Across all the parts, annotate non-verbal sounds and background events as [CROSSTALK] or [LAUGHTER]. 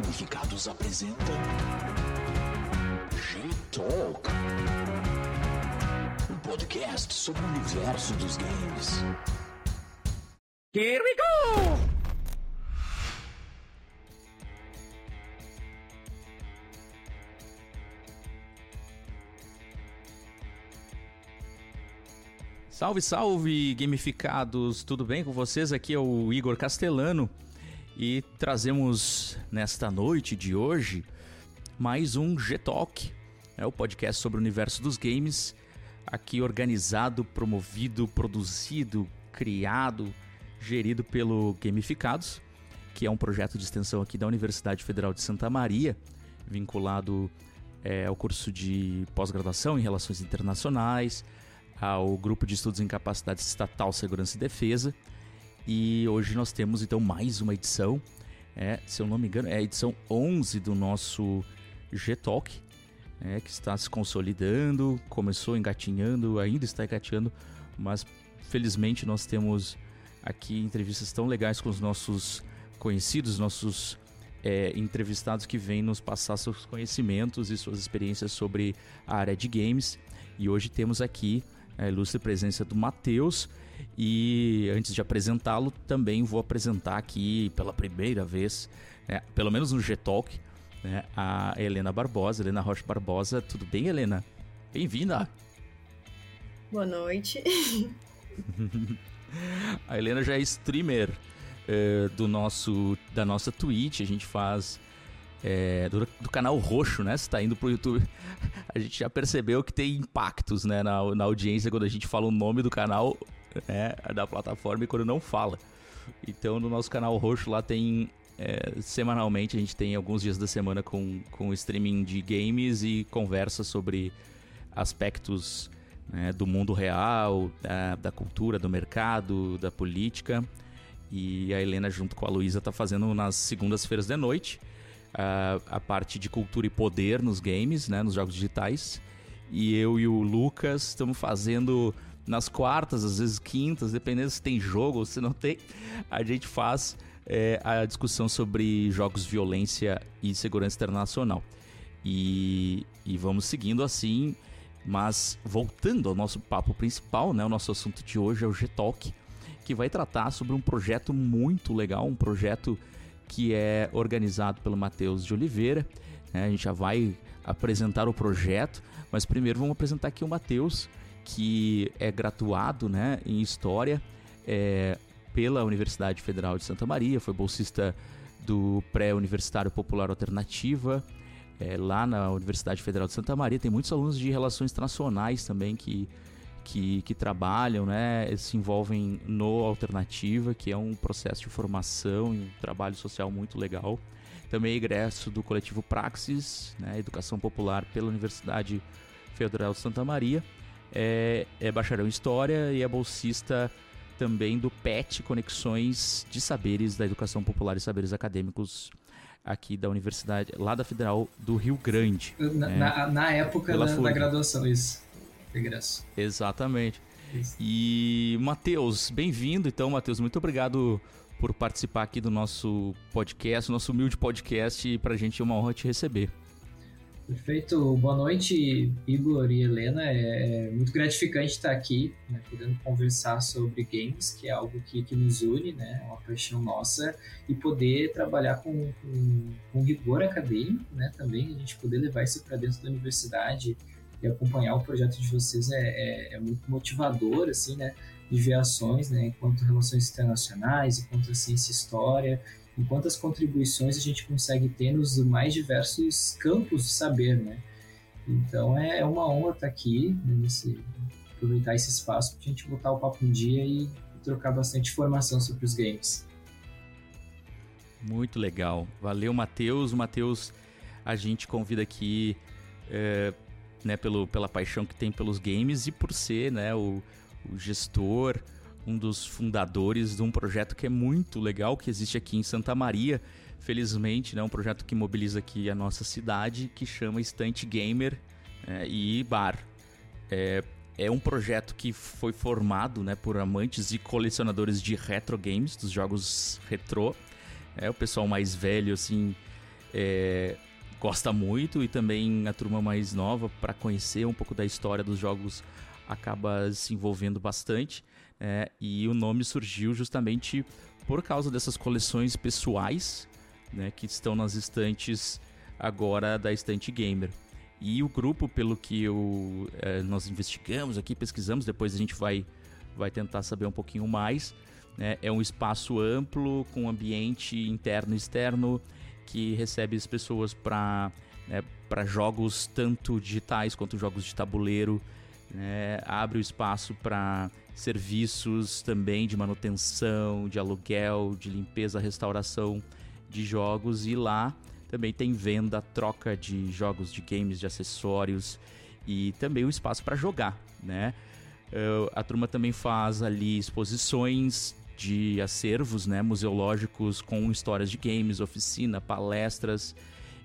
Gamificados apresenta G-Talk, um podcast sobre o universo dos games. Here we go! Salve, salve, gamificados! Tudo bem com vocês? Aqui é o Igor Castellano e trazemos nesta noite de hoje mais um G-Talk, é o podcast sobre o universo dos games, aqui organizado, promovido, produzido, criado, gerido pelo Gamificados, que é um projeto de extensão aqui da Universidade Federal de Santa Maria, vinculado é, ao curso de pós-graduação em Relações Internacionais, ao grupo de estudos em capacidade estatal, segurança e defesa e hoje nós temos então mais uma edição, é, se eu não me engano, é a edição 11 do nosso G-Talk, é, que está se consolidando, começou engatinhando, ainda está engatinhando, mas felizmente nós temos aqui entrevistas tão legais com os nossos conhecidos, nossos é, entrevistados que vêm nos passar seus conhecimentos e suas experiências sobre a área de games. E hoje temos aqui a ilustre presença do Matheus. E antes de apresentá-lo, também vou apresentar aqui pela primeira vez, né, pelo menos no G-Talk, né, a Helena Barbosa, Helena Rocha Barbosa. Tudo bem, Helena? Bem-vinda! Boa noite. [LAUGHS] a Helena já é streamer uh, do nosso, da nossa Twitch. A gente faz é, do, do, canal roxo, né? Se tá indo pro YouTube, [LAUGHS] a gente já percebeu que tem impactos, né, na, na audiência quando a gente fala o nome do canal, né, da plataforma e quando não fala. Então, no nosso canal roxo lá tem é, semanalmente a gente tem alguns dias da semana com, com streaming de games e conversa sobre aspectos né, do mundo real, da, da, cultura, do mercado, da política. E a Helena, junto com a Luísa, tá fazendo nas segundas-feiras de noite a, a parte de cultura e poder nos games, né, nos jogos digitais. E eu e o Lucas estamos fazendo nas quartas, às vezes quintas, dependendo se tem jogo ou se não tem, a gente faz é, a discussão sobre jogos, violência e segurança internacional. E, e vamos seguindo assim, mas voltando ao nosso papo principal, né, o nosso assunto de hoje é o G-Talk, que vai tratar sobre um projeto muito legal, um projeto que é organizado pelo Matheus de Oliveira. É, a gente já vai apresentar o projeto, mas primeiro vamos apresentar aqui o Matheus, que é graduado né, em História é, pela Universidade Federal de Santa Maria, foi bolsista do Pré-Universitário Popular Alternativa, é, lá na Universidade Federal de Santa Maria. Tem muitos alunos de Relações Internacionais também que que, que trabalham, né, se envolvem no Alternativa, que é um processo de formação e um trabalho social muito legal. Também é egresso do coletivo Praxis, né, Educação Popular pela Universidade Federal de Santa Maria. É, é bacharel em História e é bolsista também do PET Conexões de Saberes da Educação Popular e Saberes Acadêmicos aqui da Universidade, lá da Federal do Rio Grande. Na, né? na, na época da, da, graduação, isso regresso. Exatamente. Isso. E Matheus, bem-vindo. Então, Matheus, muito obrigado por participar aqui do nosso podcast, nosso humilde podcast, e para a gente é uma honra te receber. Perfeito. Boa noite, Igor e Helena. É, é muito gratificante estar aqui, né, podendo conversar sobre games, que é algo que, que nos une, né, é uma paixão nossa, e poder trabalhar com, com, com rigor acadêmico, né, também, a gente poder levar isso para dentro da universidade, e acompanhar o projeto de vocês é, é, é, muito motivador, assim, né? De ver ações, né? Enquanto relações internacionais, enquanto ciência e história, em quantas contribuições a gente consegue ter nos mais diversos campos de saber, né? Então é, é uma honra estar aqui, né, nesse, aproveitar esse espaço para a gente botar o papo um dia e trocar bastante informação sobre os games. Muito legal. Valeu, Matheus. Matheus, a gente convida aqui é, né, pelo, pela paixão que tem pelos games e por ser né, o, o gestor, um dos fundadores de um projeto que é muito legal, que existe aqui em Santa Maria, felizmente, né, um projeto que mobiliza aqui a nossa cidade, que chama Estante Gamer é, e Bar. É, é um projeto que foi formado né, por amantes e colecionadores de retro games, dos jogos retrô. É o pessoal mais velho, assim, é, gosta muito e também a turma mais nova para conhecer um pouco da história dos jogos acaba se envolvendo bastante. É, e o nome surgiu justamente por causa dessas coleções pessoais né, que estão nas estantes agora da Estante Gamer. E o grupo, pelo que eu, é, nós investigamos aqui, pesquisamos, depois a gente vai, vai tentar saber um pouquinho mais. Né, é um espaço amplo, com ambiente interno e externo, que recebe as pessoas para né, jogos tanto digitais quanto jogos de tabuleiro. Né, abre o espaço para serviços também de manutenção, de aluguel, de limpeza, restauração de jogos e lá também tem venda, troca de jogos, de games, de acessórios e também o espaço para jogar, né? Uh, a turma também faz ali exposições de acervos, né, museológicos com histórias de games, oficina, palestras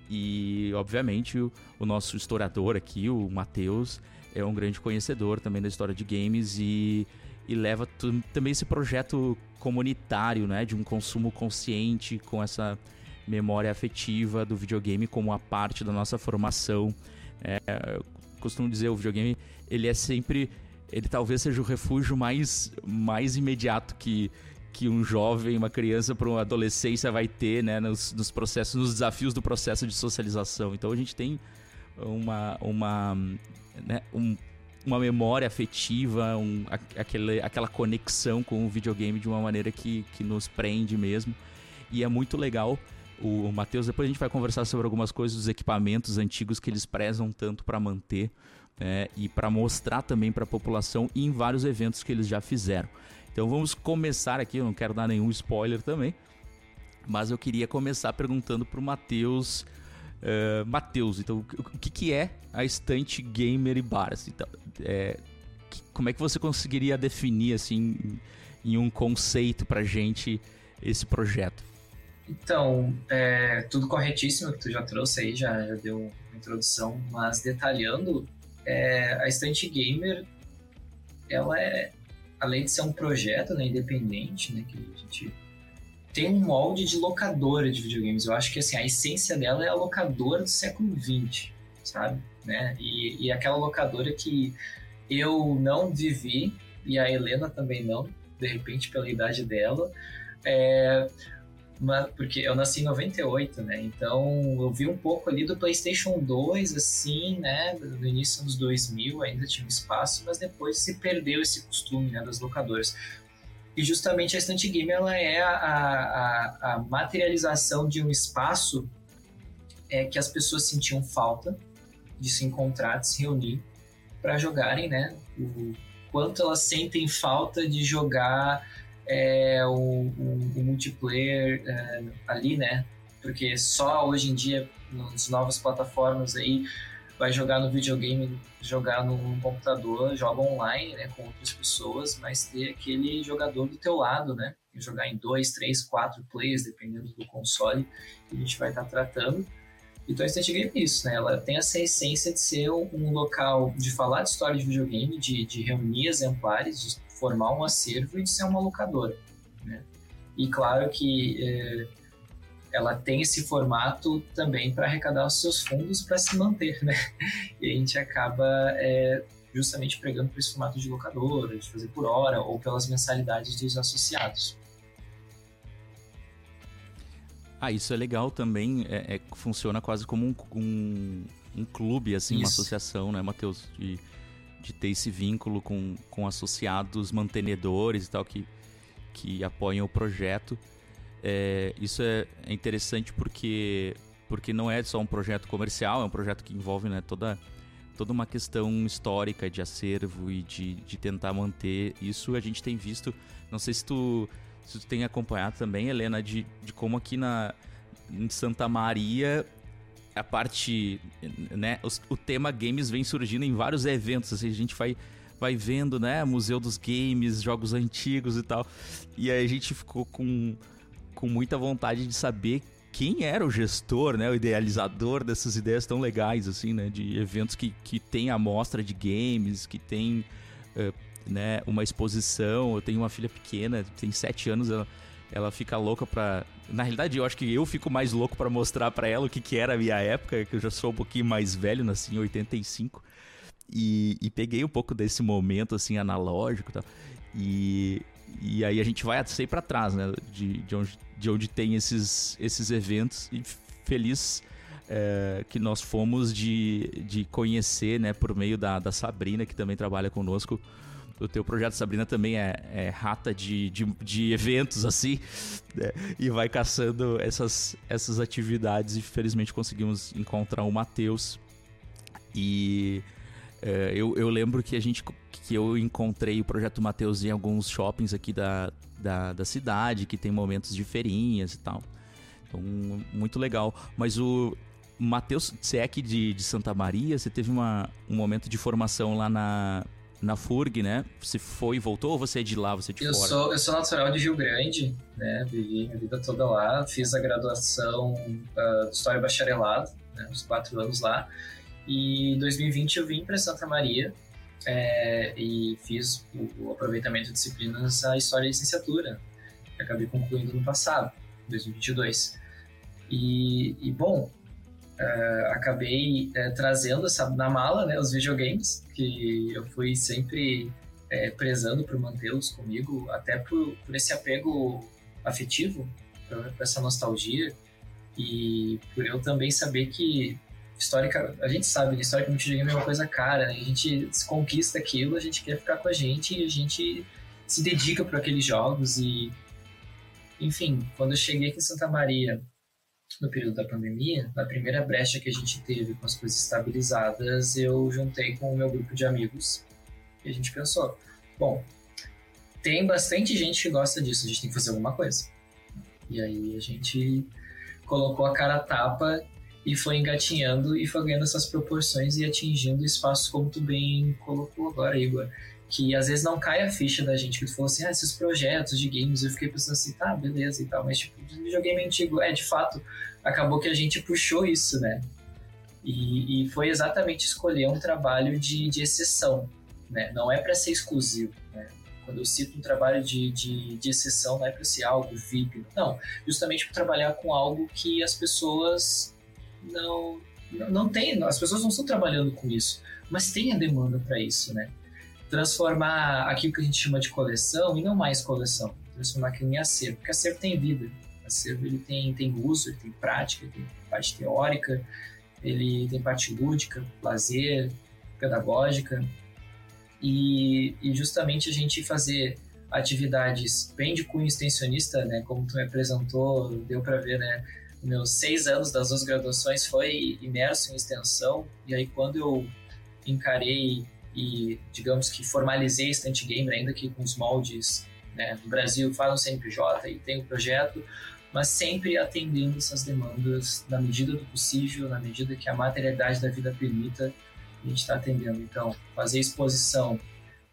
e, obviamente, o, o nosso historiador aqui, o Matheus, é um grande conhecedor também da história de games e, e leva também esse projeto comunitário, né, de um consumo consciente com essa memória afetiva do videogame como a parte da nossa formação. É, costumo dizer, o videogame ele é sempre, ele talvez seja o refúgio mais, mais imediato que que um jovem, uma criança para uma adolescência vai ter, né, nos, nos, processos, nos desafios do processo de socialização. Então a gente tem uma, uma, né, um, uma memória afetiva, um, aquele, aquela conexão com o videogame de uma maneira que, que nos prende mesmo. E é muito legal. O, Matheus, depois a gente vai conversar sobre algumas coisas dos equipamentos antigos que eles prezam tanto para manter é, e para mostrar também para a população em vários eventos que eles já fizeram. Então vamos começar aqui, eu não quero dar nenhum spoiler também, mas eu queria começar perguntando para o Matheus Uh, Matheus, então o que, que é a estante gamer e bar? Assim, então, é, que, como é que você conseguiria definir assim em, em um conceito pra gente esse projeto? Então, é, tudo corretíssimo que tu já trouxe aí, já, já deu uma introdução, mas detalhando, é, a estante gamer, ela é, além de ser um projeto né, independente, né, que a gente tem um molde de locadora de videogames. Eu acho que assim, a essência dela é a locadora do século XX, sabe? Né? E, e aquela locadora que eu não vivi, e a Helena também não, de repente pela idade dela, é, mas, porque eu nasci em 98, né? Então eu vi um pouco ali do PlayStation 2, assim, né? No início dos 2000 ainda tinha um espaço, mas depois se perdeu esse costume né, das locadoras. E justamente a Estante Game ela é a, a, a materialização de um espaço é, que as pessoas sentiam falta de se encontrar, de se reunir para jogarem, né? O quanto elas sentem falta de jogar é, o, o, o, multiplayer é, ali, né? Porque só hoje em dia, nas novas plataformas aí, vai jogar no videogame, jogar no computador, joga online, né, com outras pessoas, mas ter aquele jogador do teu lado, né, jogar em dois, três, quatro players, dependendo do console que a gente vai estar tratando. Então, a Instant Game é isso, né? Ela tem essa essência de ser um local de falar de história de videogame, de, de reunir exemplares, de formar um acervo e de ser uma locadora, né? E claro que é, ela tem esse formato também para arrecadar os seus fundos para se manter, né? [LAUGHS] E a gente acaba é, justamente pregando por esse formato de locadora, de fazer por hora ou pelas mensalidades dos associados. Ah, isso é legal também. É, é funciona quase como um, um, um clube, assim, isso. uma associação, né, Matheus? De, de ter esse vínculo com, com associados mantenedores e tal que, que apoiam o projeto. É, isso é, é, interessante porque, porque não é só um projeto comercial, é um projeto que envolve né, toda, toda uma questão histórica de acervo e de, de tentar manter. Isso a gente tem visto, não sei se tu, se tu tem acompanhado também, Helena, de, de como aqui na, em Santa Maria a parte, né, o, o tema games vem surgindo em vários eventos, assim, a gente vai vai vendo, né, Museu dos Games, jogos antigos e tal. E aí a gente ficou com com muita vontade de saber quem era o gestor, né, o idealizador dessas ideias tão legais, assim, né, de eventos que, que tem amostra de games, que tem, uh, né, uma exposição. Eu tenho uma filha pequena, tem sete anos, ela, ela fica louca pra. Na realidade, eu acho que eu fico mais louco para mostrar para ela o que, que era a minha época, que eu já sou um pouquinho mais velho, nasci em 85. E, e peguei um pouco desse momento, assim, analógico e tal. E, e aí a gente vai sempre para trás, né? De, de, onde, de onde tem esses, esses eventos. E feliz é, que nós fomos de, de conhecer, né? Por meio da, da Sabrina, que também trabalha conosco. O teu projeto, Sabrina, também é, é rata de, de, de, eventos, assim, né? e vai caçando essas, essas atividades. E felizmente conseguimos encontrar o Matheus. E eu, eu lembro que a gente que eu encontrei o projeto Matheus em alguns shoppings aqui da, da, da, cidade, que tem momentos de feirinhas e tal. Então, muito legal. Mas o Matheus, você é de, de Santa Maria, você teve uma, um momento de formação lá na, na FURG, né? Você foi e voltou ou você é de lá, você é de eu fora? Sou, eu sou natural de Rio Grande, né? Vivi minha vida toda lá, fiz a graduação uh, de História Bacharelado, né? uns quatro anos lá. E em 2020 eu vim para Santa Maria é, e fiz o, o, aproveitamento de disciplinas a História e Licenciatura, que acabei concluindo no passado, 2022. E, e bom, uh, acabei uh, trazendo essa, na mala né, os videogames, que eu fui sempre uh, prezando por mantê-los comigo, até por, por esse apego afetivo, por, por essa nostalgia, e por eu também saber que histórica, a gente sabe que historicamente videogame é uma coisa cara, né? a gente conquista aquilo, a gente quer ficar com a gente e a gente se dedica para aqueles jogos e enfim, quando eu cheguei aqui em Santa Maria no período da pandemia, na primeira brecha que a gente teve com as coisas estabilizadas, eu juntei com o meu grupo de amigos e a gente pensou, bom, tem bastante gente que gosta disso, a gente tem que fazer alguma coisa. E aí a gente colocou a cara a tapa e foi engatinhando e foi ganhando essas proporções e atingindo espaços como tu bem colocou agora, Igor. Que às vezes não cai a ficha da gente, que tu falou assim, ah, esses projetos de games, eu fiquei pensando assim, tá, beleza e tal, mas tipo, videogame antigo, é, de fato, acabou que a gente puxou isso, né? E, e foi exatamente escolher um trabalho de, de exceção, né? Não é para ser exclusivo, né? Quando eu cito um trabalho de, de, de exceção, não é para ser algo VIP, não. Justamente para trabalhar com algo que as pessoas não, não tem, as pessoas não estão trabalhando com isso, mas tem a demanda para isso, né? Transformar aquilo que a gente chama de coleção e não mais coleção, transformar aquilo em acervo, porque acervo tem vida, acervo ele tem, tem uso, ele tem prática, ele tem parte teórica, ele tem parte lúdica, lazer, pedagógica, e, e justamente a gente fazer atividades bem de cunho extensionista, né, como tu me apresentou, deu para ver, né, meus seis anos das duas graduações foi imerso em extensão, e aí quando eu encarei e, digamos que formalizei Stunt Game, ainda que com os moldes né, no Brasil, faz um CNPJ e tem um projeto, mas sempre atendendo essas demandas na medida do possível, na medida que a materialidade da vida permita, a gente está atendendo. Então, fazer exposição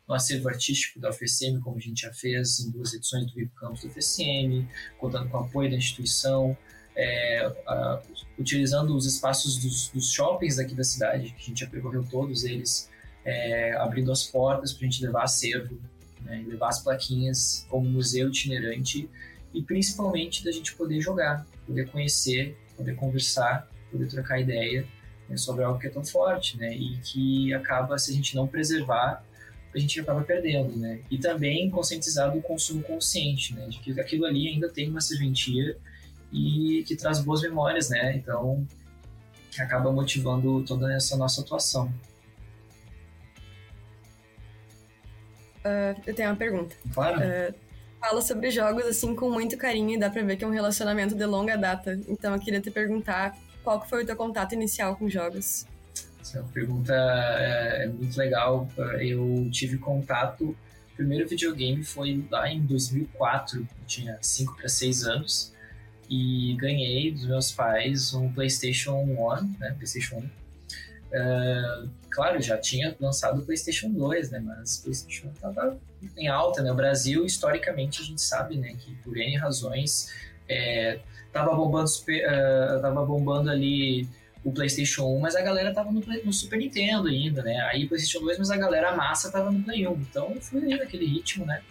no acervo artístico da UFSM, como a gente já fez em duas edições do VIP Campus da UFSM, contando com o apoio da instituição, é, a, utilizando os espaços dos, dos, shoppings aqui da cidade, que a gente já percorreu todos eles, é, abrindo as portas para a gente levar acervo, né, levar as plaquinhas como museu itinerante e principalmente da gente poder jogar, poder conhecer, poder conversar, poder trocar ideia né, sobre algo que é tão forte, né, e que acaba, se a gente não preservar, a gente acaba perdendo, né, e também conscientizar do consumo consciente, né, de que aquilo ali ainda tem uma serventia e que traz boas memórias, né? Então, acaba motivando toda essa nossa atuação. Uh, eu tenho uma pergunta. Claro. Uh, fala sobre jogos assim com muito carinho e dá pra ver que é um relacionamento de longa data. Então eu queria te perguntar qual foi o teu contato inicial com jogos? Essa pergunta é, é muito legal. Eu tive contato. O primeiro videogame foi lá em 2004. Eu tinha 5 para 6 anos e ganhei dos meus pais um PlayStation 1, né? PlayStation 1. Uh, ah, claro, já tinha lançado o PlayStation 2, né? Mas o PlayStation estava em alta, né? O Brasil, historicamente, a gente sabe, né? Que por N razões é, bombando, uh, tava bombando ali o PlayStation 1, mas a galera tava no, no, Super Nintendo ainda, né? Aí PlayStation 2, mas a galera a massa tava no Play 1. Então fui ali naquele ritmo, né?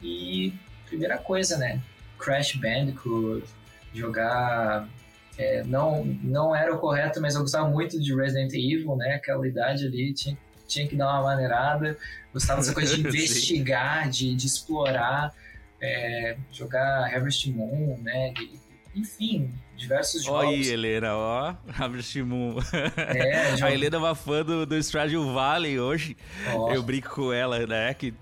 E primeira coisa, né? Crash Bandicoot, jogar. É, não, não era o correto, mas eu gostava muito de Resident Evil, né? Aquela idade ali, tinha, tinha que dar uma maneirada. Gostava dessa coisa de [LAUGHS] investigar, de, de explorar, é, jogar Harvest Moon, né? De, enfim, diversos jogos. Olha aí, Helena, ó, [LAUGHS] Harvest Moon. É, [LAUGHS] jogo... A Helena é uma fã do, do Stardew Valley hoje. Oh. Eu brinco com ela, né? Que,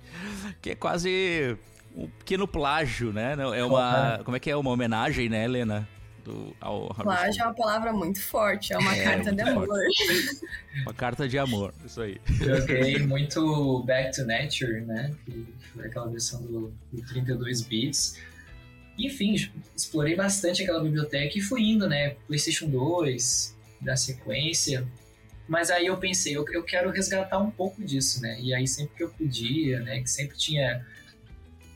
que é quase um pequeno plágio, né? É uma. Como é que é? Uma homenagem, né, Helena? Do, ao Plágio é uma palavra muito forte, é uma é, carta de amor. [LAUGHS] uma carta de amor, isso aí. Joguei muito Back to Nature, né? Que foi aquela versão do, do 32 bits. Enfim, explorei bastante aquela biblioteca e fui indo, né? PlayStation 2, da sequência. Mas aí eu pensei, eu, eu quero resgatar um pouco disso, né? E aí sempre que eu podia, né? Que sempre tinha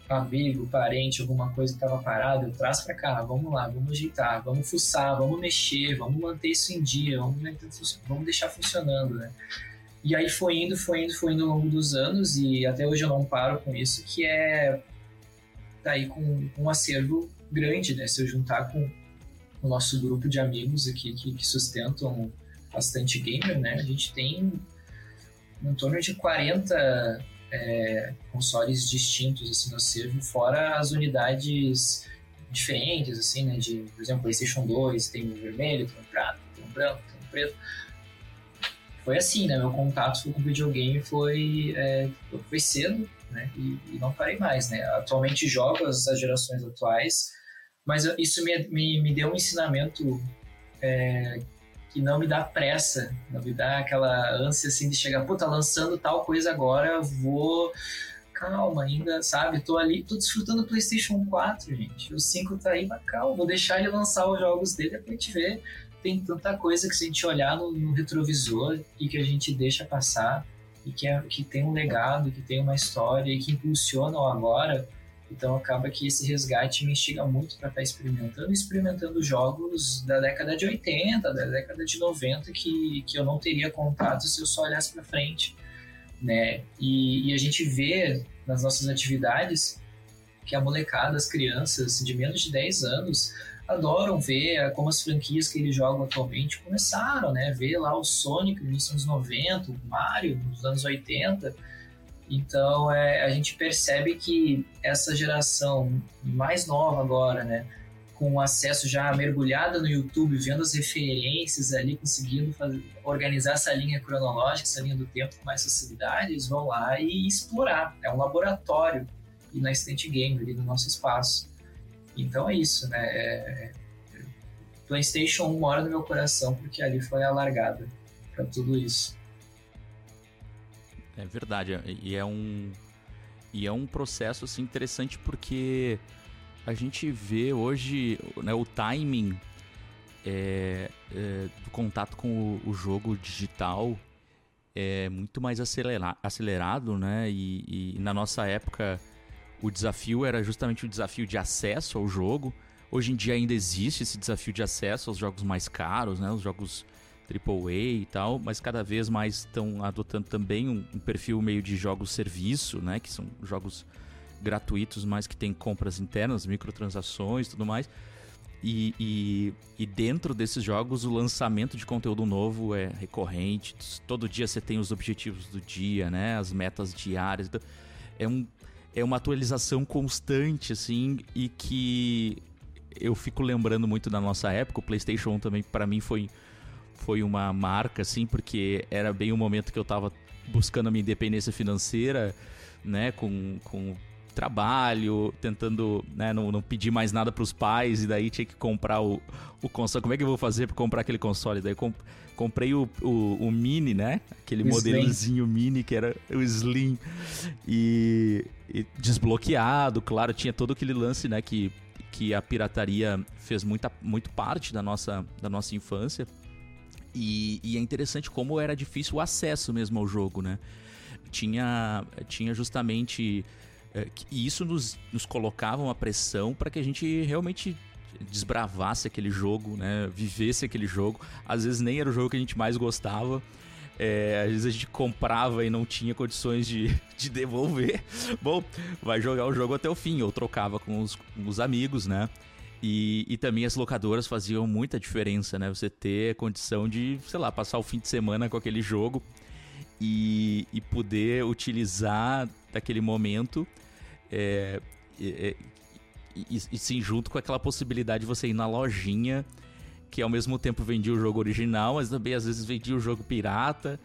amigo, parente, alguma coisa que estava parada, eu traço para cá, vamos lá, vamos ajeitar, vamos fuçar, vamos mexer, vamos manter isso em dia, vamos, vamos deixar funcionando, né? E aí foi indo, foi indo, foi indo ao longo dos anos e até hoje eu não paro com isso, que é tá aí com um acervo grande, né? Se eu juntar com o nosso grupo de amigos aqui que, que sustentam bastante gamer, né? A gente tem em torno de 40 é, consoles distintos assim, no acervo, fora as unidades diferentes, assim, né? De, por exemplo, PlayStation 2 tem um vermelho, tem um prata, tem um branco, tem um preto. Foi assim, né? Meu contato com videogame foi, é, foi cedo, né? E, e, não parei mais, né? Atualmente jogo as, as gerações atuais, mas isso me, me, me deu um ensinamento é, que não me dá pressa, não me dá aquela ânsia assim de chegar, pô, tá lançando tal coisa agora, vou calma ainda, sabe? Tô ali, tô desfrutando do PlayStation 4, gente. O 5 tá aí, mas calma, vou deixar ele lançar os jogos dele pra gente ver. Tem tanta coisa que se a gente olhar no, no retrovisor e que a gente deixa passar e que, é, que tem um legado, que tem uma história e que impulsiona o agora, então acaba que esse resgate me instiga muito para estar tá experimentando, experimentando jogos da década de 80, da década de 90 que, que eu não teria contato se eu só olhasse para frente, né? E, e, a gente vê nas nossas atividades que a molecada, as crianças de menos de 10 anos adoram ver como as franquias que eles jogam atualmente começaram, né? Ver lá o Sonic nos anos 90, o Mario nos anos 80, então é, a gente percebe que essa geração mais nova agora, né, com acesso já mergulhada no YouTube, vendo as referências ali, conseguindo fazer, organizar essa linha cronológica, essa linha do tempo com mais facilidade, eles vão lá e explorar. É um laboratório e na Instant Game ali no nosso espaço. Então é isso, né? É, PlayStation 1 mora no meu coração porque ali foi a largada para tudo isso. É verdade, e é um e é um processo assim interessante porque a gente vê hoje né, o timing é, é, do contato com o, o, jogo digital é muito mais acelera acelerado, né? E, e, na nossa época o desafio era justamente o desafio de acesso ao jogo. Hoje em dia ainda existe esse desafio de acesso aos jogos mais caros, né? Os jogos AAA e tal, mas cada vez mais estão adotando também um, um, perfil meio de jogos serviço, né? Que são jogos gratuitos, mas que tem compras internas, microtransações e tudo mais. E, e, e, dentro desses jogos o lançamento de conteúdo novo é recorrente. Todo dia você tem os objetivos do dia, né? As metas diárias. Então, é, um, é uma atualização constante, assim, e que eu fico lembrando muito da nossa época. O PlayStation 1 também, para mim, foi foi uma marca, assim, porque era bem o momento que eu tava buscando a minha independência financeira, né, com, com trabalho, tentando né, não, não pedir mais nada para os pais, e daí tinha que comprar o, o console. Como é que eu vou fazer para comprar aquele console? Daí comp comprei o, o, o, Mini, né? Aquele o modelozinho Slim. Mini que era o Slim. E, e, desbloqueado, claro, tinha todo aquele lance, né? Que, que a pirataria fez muita, muito parte da nossa, da nossa infância. E, e, é interessante como era difícil o acesso mesmo ao jogo, né? Tinha, tinha justamente. É, e isso nos, nos colocava uma pressão para que a gente realmente desbravasse aquele jogo, né? Vivesse aquele jogo. Às vezes nem era o jogo que a gente mais gostava, É, às vezes a gente comprava e não tinha condições de, [LAUGHS] de devolver. Bom, vai jogar o jogo até o fim. Ou trocava com os, com os amigos, né? E, e também as locadoras faziam muita diferença, né? Você ter condição de, sei lá, passar o fim de semana com aquele jogo e, e poder utilizar daquele momento. É, é, e, e, sim, junto com aquela possibilidade de você ir na lojinha, que ao mesmo tempo vendia o jogo original, mas também às vezes vendia o jogo pirata.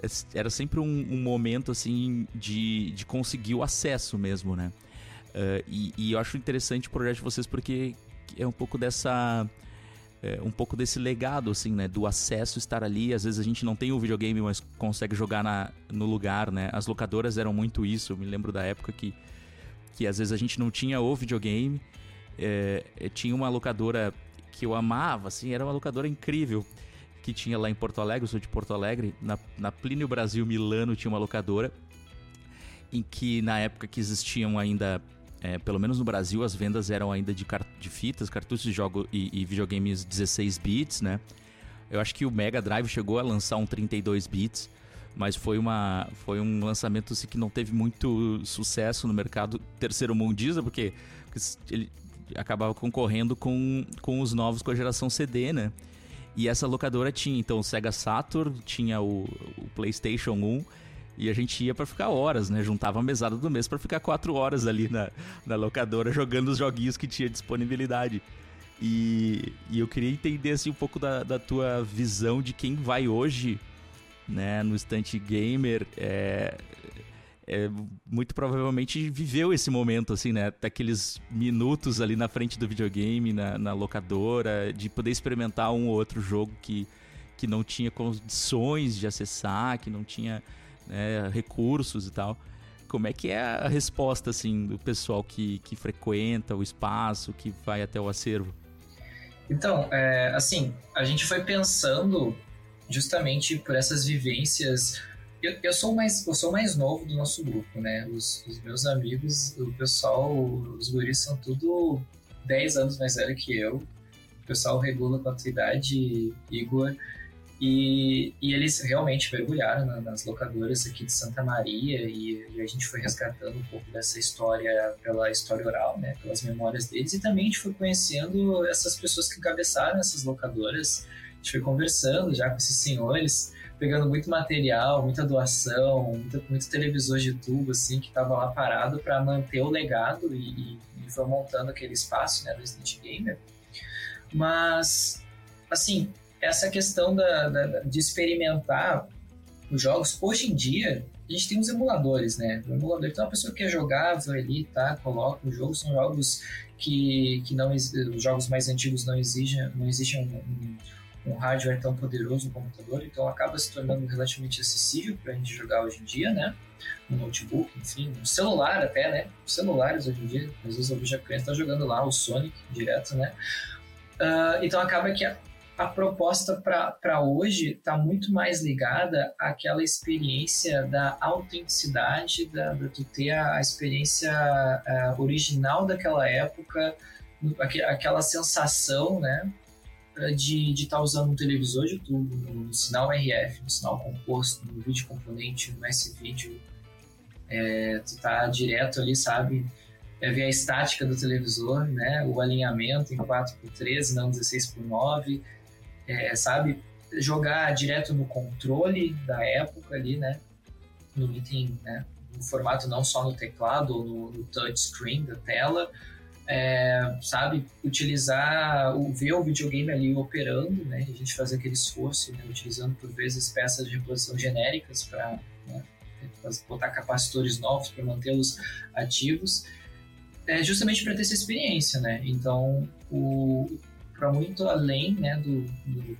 É, era sempre um, um momento assim de, de conseguir o acesso mesmo, né? Uh, e, e, eu acho interessante o projeto de vocês porque é um pouco dessa. É, um pouco desse legado, assim, né? Do acesso estar ali. Às vezes a gente não tem o videogame, mas consegue jogar na, no lugar, né? As locadoras eram muito isso. Eu me lembro da época que, que às vezes a gente não tinha o videogame. É, é, tinha uma locadora que eu amava, assim, era uma locadora incrível que tinha lá em Porto Alegre, eu sou de Porto Alegre, na, na Plínio Brasil Milano tinha uma locadora em que na época que existiam ainda é, pelo menos no Brasil, as vendas eram ainda de, de fitas, cartuchos de jogo e, e, videogames 16 bits, né? Eu acho que o Mega Drive chegou a lançar um 32 bits, mas foi, uma, foi um lançamento assim, que não teve muito sucesso no mercado terceiro mundista, porque ele acabava concorrendo com, com os novos com a geração CD, né? E essa locadora tinha, então, o Sega Saturn, tinha o, o PlayStation 1 e a gente ia para ficar horas, né? Juntava a mesada do mês para ficar quatro horas ali na, na locadora jogando os joguinhos que tinha disponibilidade. E, e eu queria entender assim, um pouco da, da tua visão de quem vai hoje né, no estante gamer. É, é, muito provavelmente viveu esse momento, assim, né? Daqueles minutos ali na frente do videogame, na, na locadora, de poder experimentar um ou outro jogo que, que não tinha condições de acessar, que não tinha né, recursos e tal. Como é que é a resposta assim do pessoal que, que frequenta o espaço, que vai até o acervo? Então, é, assim, a gente foi pensando justamente por essas vivências. Eu, eu, sou mais eu sou mais novo do nosso grupo, né? Os, os meus amigos, o pessoal, os guris são tudo 10 anos mais velho que eu. O pessoal regula com a tua idade, Igor. E, e eles realmente mergulharam na, nas locadoras aqui de Santa Maria e, e, a gente foi resgatando um pouco dessa história pela história oral, né, pelas memórias deles. E também a gente foi conhecendo essas pessoas que encabeçaram essas locadoras. A gente foi conversando já com esses senhores, pegando muito material, muita doação, muito, muito televisor de tubo, assim, que estava lá parado para manter o legado e, e, foi montando aquele espaço, né, do Street Gamer. Mas, assim, essa questão da, da, de experimentar os jogos, hoje em dia, a gente tem os emuladores, né? O emulador, então a pessoa que é jogável ali, tá? Coloca o jogo, são jogos que, que não, os jogos mais antigos não exigem, não existe um, um, um, hardware tão poderoso no computador, então acaba se tornando relativamente acessível para a gente jogar hoje em dia, né? No notebook, enfim, no celular até, né? Celulares hoje em dia, às vezes eu vejo a criança tá jogando lá o Sonic direto, né? Uh, então acaba que a proposta para hoje está muito mais ligada àquela experiência da autenticidade, da, da tu ter a, a experiência uh, original daquela época, aquela sensação, né, de estar tá usando um televisor de tubo, no sinal RF, no sinal composto, no vídeo componente, no S-Video, é, tu tá direto ali, sabe, é ver a estática do televisor, né, o alinhamento em 4x13, não 16x9, é, sabe? Jogar direto no controle da época ali, né? No item, né? No formato não só no teclado ou no, no touchscreen da tela, é, sabe? Utilizar, o, ver o videogame ali operando, né? A gente fazer aquele esforço, né? utilizando por vezes peças de reposição genéricas para né? botar capacitores novos para mantê-los ativos, é justamente para ter essa experiência, né? Então, o, para muito além né, do, do,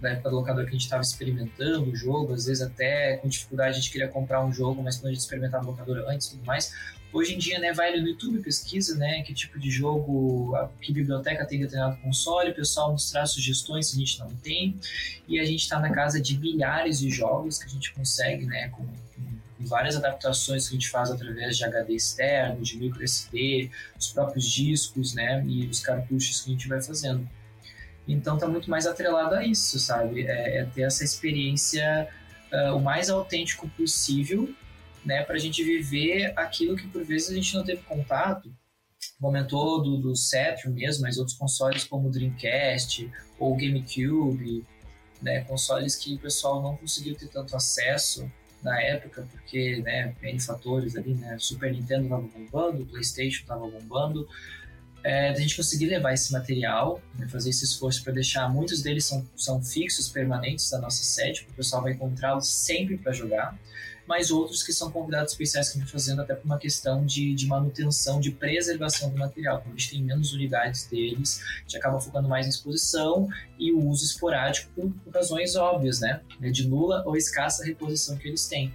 da época do locador que a gente estava experimentando o jogo, às vezes até com dificuldade a gente queria comprar um jogo, mas quando a gente experimentava o locador antes e tudo mais. Hoje em dia, né, vai no YouTube, pesquisa, né, que tipo de jogo, que biblioteca tem determinado console, o pessoal nos traz sugestões se a gente não tem, e a gente está na casa de milhares de jogos que a gente consegue, né, com várias adaptações que a gente faz através de HD externo, de micro SD, os próprios discos, né, e os cartuchos que a gente vai fazendo. Então tá muito mais atrelado a isso, sabe? É, é ter essa experiência uh, o mais autêntico possível, né, para a gente viver aquilo que por vezes a gente não teve contato. Comentou do, do Saturn mesmo, mas outros consoles como o Dreamcast ou o GameCube, né, consoles que o pessoal não conseguiu ter tanto acesso na época, porque, né, N fatores ali, né, Super Nintendo estava bombando, PlayStation estava bombando, é, a gente conseguir levar esse material, né, fazer esse esforço para deixar, muitos deles são, são fixos, permanentes da nossa sede, que o pessoal vai encontrá-los sempre para jogar, mas outros que são convidados especiais que a gente fazendo até por uma questão de, de manutenção, de preservação do material. Quando a gente tem menos unidades deles, a gente acaba focando mais em exposição e o uso esporádico por, por razões óbvias, né? De nula ou escassa reposição que eles têm.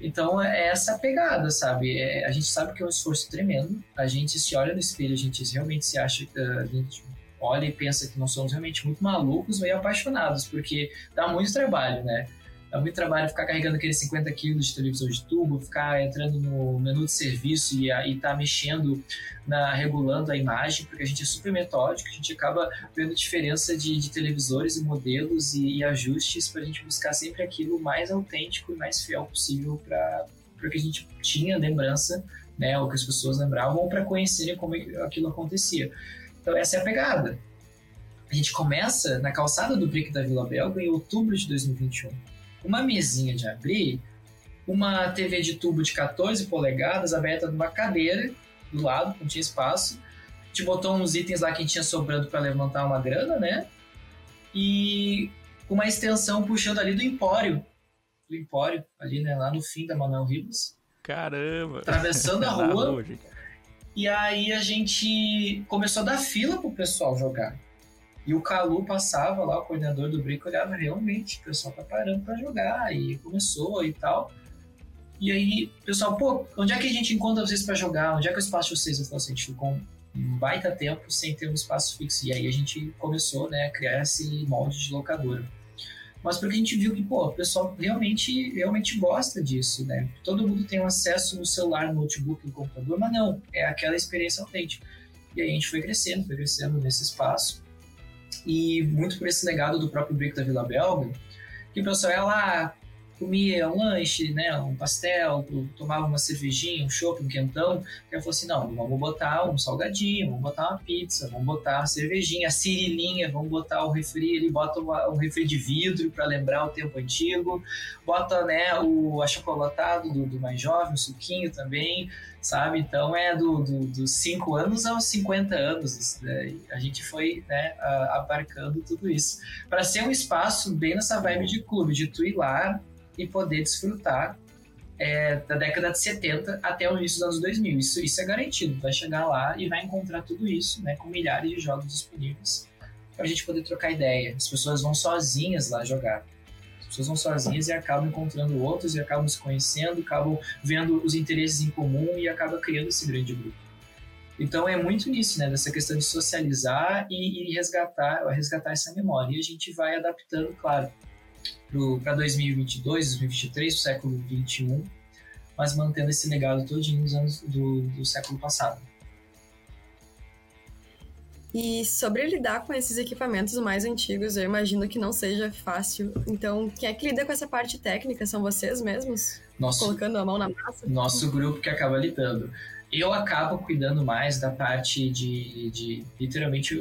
Então é essa pegada, sabe? É, a gente sabe que é um esforço tremendo. A gente se olha no espelho, a gente realmente se acha, a gente olha e pensa que nós somos realmente muito malucos, meio apaixonados, porque dá muito trabalho, né? Dá muito trabalho ficar carregando aqueles 50 quilos de televisor de tubo, ficar entrando no menu de serviço e estar tá mexendo, na, regulando a imagem, porque a gente é super metódico, a gente acaba vendo diferença de, de televisores e modelos e, e ajustes para a gente buscar sempre aquilo mais autêntico e mais fiel possível para o que a gente tinha lembrança, né, ou que as pessoas lembravam, ou para conhecerem como aquilo acontecia. Então, essa é a pegada. A gente começa na calçada do Brick da Vila Belga em outubro de 2021 uma mesinha de abrir, uma TV de tubo de 14 polegadas aberta numa cadeira do lado, não tinha espaço. A gente botou uns itens lá que tinha sobrando para levantar uma grana, né? E uma extensão puxando ali do Empório. Do Empório, ali, né? Lá no fim da Manuel Ribas. Caramba! Atravessando a [LAUGHS] rua. e aí a gente começou a dar fila pro pessoal jogar. E o Calu passava lá, o coordenador do Brico, olhava realmente, o pessoal tá parando para jogar, e começou e tal. E aí, pessoal, pô, onde é que a gente encontra vocês para jogar? Onde é que é o espaço de vocês? Eu falei assim, a gente ficou um baita tempo sem ter um espaço fixo. E aí a gente começou né, a criar esse molde de locadora. Mas porque a gente viu que, pô, o pessoal realmente, realmente gosta disso, né? Todo mundo tem um acesso no celular, no notebook, no computador, mas não, é aquela experiência autêntica. E aí a gente foi crescendo, foi crescendo nesse espaço e muito por esse legado do próprio Brick da Vila Belga, que o pessoal ia lá, comia um lanche, né, um pastel, tomava uma cervejinha, um chopp, um quentão, e eu falou assim, não, vamos botar um salgadinho, vamos botar uma pizza, vamos botar uma cervejinha, a cirilinha, vamos botar o refri, ele bota um refri de vidro para lembrar o tempo antigo, bota, né, o achocolatado do, do mais jovem, o suquinho também, sabe? Então é do, do, dos 5 anos aos 50 anos, né? a gente foi, né, abarcando tudo isso, para ser um espaço bem nessa vibe de clube, de tu ir lá, e poder desfrutar é, da década de 70 até o início dos anos 2000. Isso, isso é garantido. Vai chegar lá e vai encontrar tudo isso, né, com milhares de jogos disponíveis para a gente poder trocar ideia. As pessoas vão sozinhas lá jogar. As pessoas vão sozinhas e acabam encontrando outros e acabam se conhecendo, acabam vendo os interesses em comum e acabam criando esse grande grupo. Então é muito nisso, né, dessa questão de socializar e, e resgatar, resgatar essa memória. E a gente vai adaptando, claro, para 2022, 2023, o século 21, mas mantendo esse legado todinho dos anos do, do século passado. E sobre lidar com esses equipamentos mais antigos, eu imagino que não seja fácil. Então, quem é que lida com essa parte técnica? São vocês mesmos? Nosso, colocando a mão na massa? Nosso grupo que acaba lidando. Eu acabo cuidando mais da parte de, de literalmente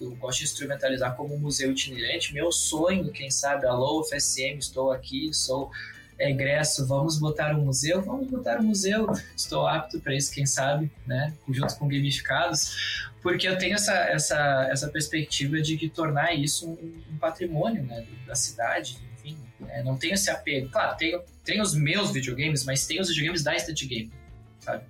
eu gosto de instrumentalizar como museu itinerante. Meu sonho, quem sabe, alô, FSM, estou aqui, sou egresso, vamos botar um museu? Vamos botar um museu. Estou apto para isso, quem sabe, né? Junto com gamificados, porque eu tenho essa, essa, essa perspectiva de que tornar isso um, um patrimônio né, da cidade, enfim. Né? Não tenho esse apego. Claro, tenho, tenho os meus videogames, mas tenho os videogames da Instant Game, sabe?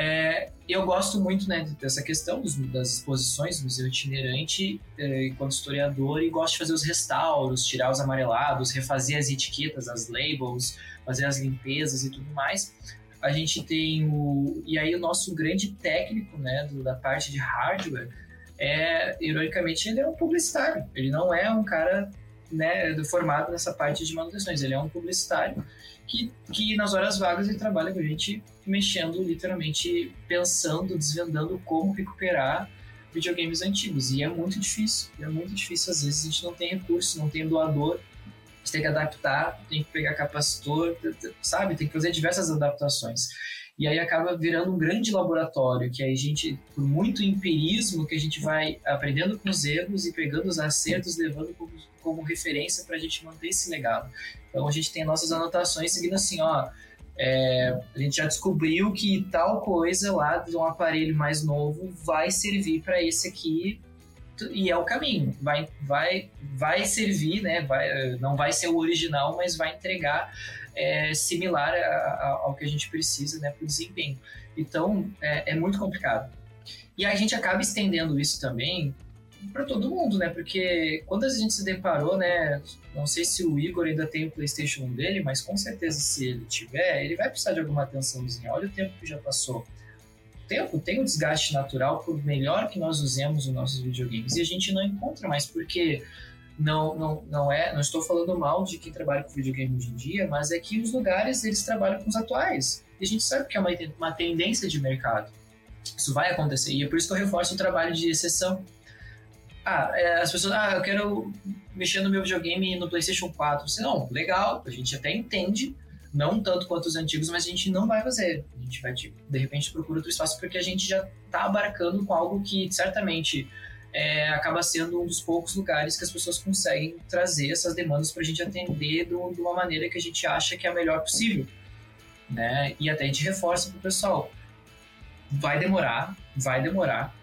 É, eu gosto muito né, dessa questão dos, das exposições museu itinerante é, enquanto historiador e gosto de fazer os restauros, tirar os amarelados, refazer as etiquetas, as labels, fazer as limpezas e tudo mais. A gente tem o. E aí, o nosso grande técnico né, do, da parte de hardware é, ironicamente, ele é um publicitário. Ele não é um cara né, formado nessa parte de manutenções, ele é um publicitário que, que nas horas vagas ele trabalha com a gente mexendo, literalmente pensando, desvendando como recuperar videogames antigos. E é muito difícil, é muito difícil. Às vezes a gente não tem recurso, não tem doador gente tem que adaptar, tem que pegar capacitor, sabe? Tem que fazer diversas adaptações. E aí acaba virando um grande laboratório, que aí a gente, por muito empirismo, que a gente vai aprendendo com os erros e pegando os acertos, levando como, como referência para a gente manter esse legado. Então a gente tem nossas anotações seguindo assim, ó, é, a gente já descobriu que tal coisa lá de um aparelho mais novo vai servir para esse aqui e é o caminho. Vai, vai, vai servir, né? Vai, não vai ser o original, mas vai entregar é, similar a, a, ao que a gente precisa né, para o desempenho. Então, é, é, muito complicado. E a gente acaba estendendo isso também para todo mundo, né? Porque quando a gente se deparou, né? Não sei se o Igor ainda tem o PlayStation 1 dele, mas com certeza se ele tiver, ele vai precisar de alguma atençãozinha. Olha o tempo que já passou tempo tem um desgaste natural por melhor que nós usemos os nossos videogames e a gente não encontra mais porque não, não, não é, não estou falando mal de quem trabalha com videogame hoje em dia, mas é que os lugares eles trabalham com os atuais. E a gente sabe que é uma, uma tendência de mercado. Isso vai acontecer e é por isso que eu reforço o trabalho de exceção. Ah, é, as pessoas, ah, eu quero mexer no meu videogame no PlayStation 4. Você, não, legal, a gente até entende, não tanto quanto os antigos, mas a gente não vai fazer. A gente vai, tipo, de repente, procura outro espaço porque a gente já está abarcando com algo que certamente é, acaba sendo um dos poucos lugares que as pessoas conseguem trazer essas demandas para a gente atender do, de uma maneira que a gente acha que é a melhor possível. Né? E até a gente reforça para o pessoal. Vai demorar, vai demorar,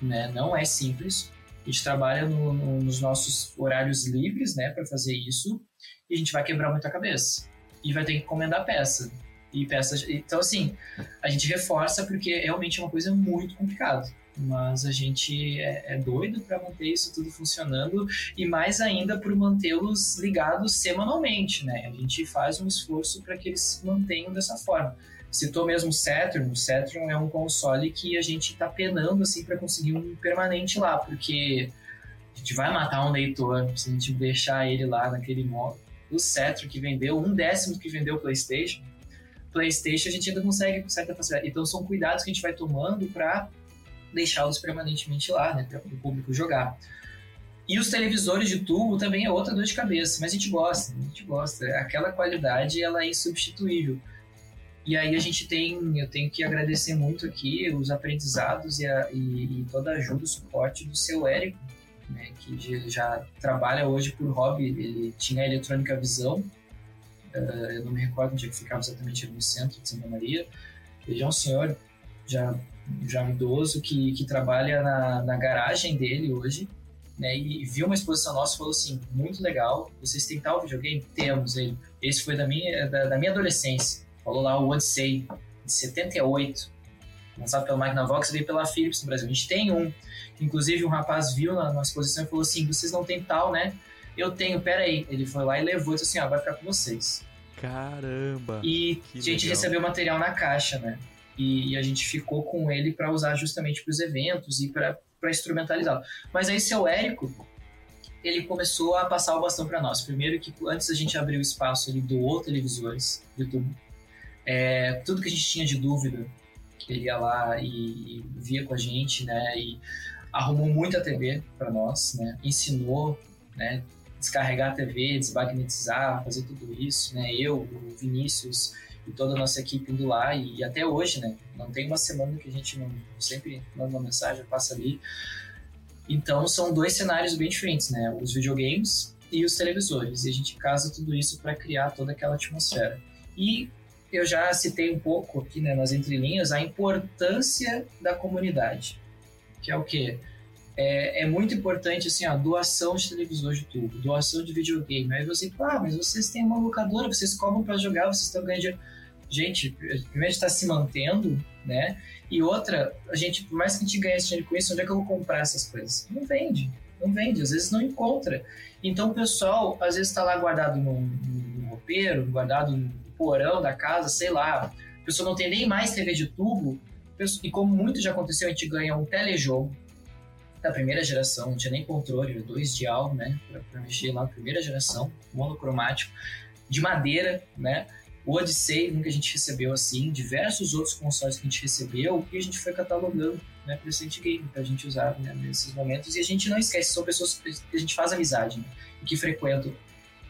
né? não é simples. A gente trabalha no, no, nos nossos horários livres né, para fazer isso e a gente vai quebrar muita cabeça e vai ter que encomendar peça. E peças. Então, assim, a gente reforça porque realmente é uma coisa muito complicada. Mas a gente é, é doido para manter isso tudo funcionando e mais ainda por mantê-los ligados semanalmente, né? A gente faz um esforço para que eles se mantenham dessa forma. Citou mesmo o Saturn, o Saturn é um console que a gente está penando assim para conseguir um permanente lá, porque a gente vai matar um leitor se a gente deixar ele lá naquele modo o Cetro que vendeu, um décimo que vendeu o PlayStation, PlayStation a gente ainda consegue com certa facilidade. Então são cuidados que a gente vai tomando para deixá-los permanentemente lá, né, para o público jogar. E os televisores de tubo também é outra dor de cabeça, mas a gente gosta, a gente gosta. Aquela qualidade ela é insubstituível. E aí a gente tem, eu tenho que agradecer muito aqui os aprendizados e, a, e, e toda a ajuda, o suporte do seu Érico, né, que já trabalha hoje por hobby. Ele tinha a eletrônica visão, uh, eu não me recordo onde é ficava exatamente no centro de Santa Maria. Ele é um senhor já, já idoso que, que trabalha na, na garagem dele hoje. Né, e viu uma exposição nossa e falou assim: muito legal, vocês têm tal videogame? Temos ele. Esse foi da minha, da, da minha adolescência. Falou lá o Odyssey, de 78 lançado pela Magnavox, veio pela Philips no Brasil. A gente tem um, inclusive um rapaz viu na, na exposição e falou assim, vocês não tem tal, né? Eu tenho, peraí. Ele foi lá e levou e disse assim, ó, vai ficar com vocês. Caramba! E a gente legal. recebeu material na caixa, né? E, a gente ficou com ele para usar justamente para os eventos e para instrumentalizá-lo. Mas aí seu Érico, ele começou a passar o bastão para nós. Primeiro que antes a gente abrir o espaço, ele doou televisores de tubo. É, tudo que a gente tinha de dúvida, ele ia lá e, e via com a gente, né? E arrumou muita TV para nós, né? Ensinou, né? Descarregar a TV, desmagnetizar, fazer tudo isso, né? Eu, o Vinícius e toda a nossa equipe indo lá e, e até hoje, né? Não tem uma semana que a gente não sempre manda uma mensagem, passa ali. Então são dois cenários bem diferentes, né? Os videogames e os televisores. E a gente casa tudo isso para criar toda aquela atmosfera. E eu já citei um pouco aqui né, nas entrelinhas a importância da comunidade, que é o quê? É, é, muito importante assim, a doação de televisor de tubo, doação de videogame. Aí você, ah, mas vocês têm uma locadora, vocês cobram para jogar, vocês estão ganhando dinheiro. Gente, primeiro está se mantendo, né? E outra, a gente, por mais que a gente ganhe dinheiro com isso, onde é que eu vou comprar essas coisas? Não vende, não vende, às vezes não encontra. Então o pessoal, às vezes está lá guardado no, no roupeiro, guardado porão da casa, sei lá. A pessoa não tem nem mais TV de tubo. E como muito já aconteceu, a gente ganha um telejogo da primeira geração, não tinha nem controle, dois dial, né, para mexer lá, primeira geração, monocromático, de madeira, né, o Odyssey, um que a gente recebeu assim, diversos outros consoles que a gente recebeu, e a gente foi catalogando, né, para esse game, para a gente usar né, nesses momentos, e a gente não esquece, são pessoas que a gente faz amizade, né, que frequentam.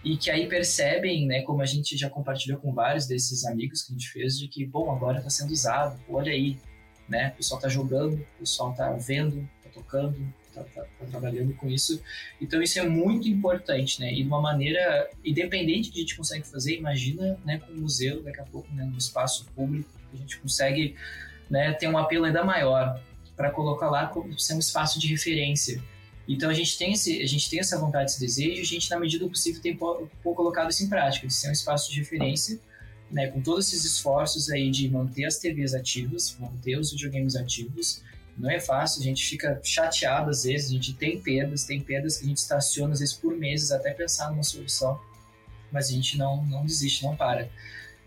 E que aí percebem, né, como a gente já compartilhou com vários desses amigos que a gente fez, de que, bom, agora está sendo usado, olha aí, né, o pessoal está jogando, o pessoal está vendo, está tocando, está tá, tá trabalhando com isso. Então isso é muito importante, né, e de uma maneira independente que a gente consegue fazer, imagina, né, com o museu daqui a pouco, né, no espaço público, a gente consegue, né, ter um apelo ainda maior para colocar lá como ser um espaço de referência então a gente tem esse, a gente tem essa vontade, esse desejo, a gente na medida do possível tem por, colocado isso em prática, de ser um espaço de referência, né, com todos esses esforços aí de manter as TVs ativas, manter os videogames ativos. Não é fácil, a gente fica chateado às vezes, a gente tem perdas, tem perdas que a gente estaciona às vezes por meses até pensar numa solução, mas a gente não não desiste, não para.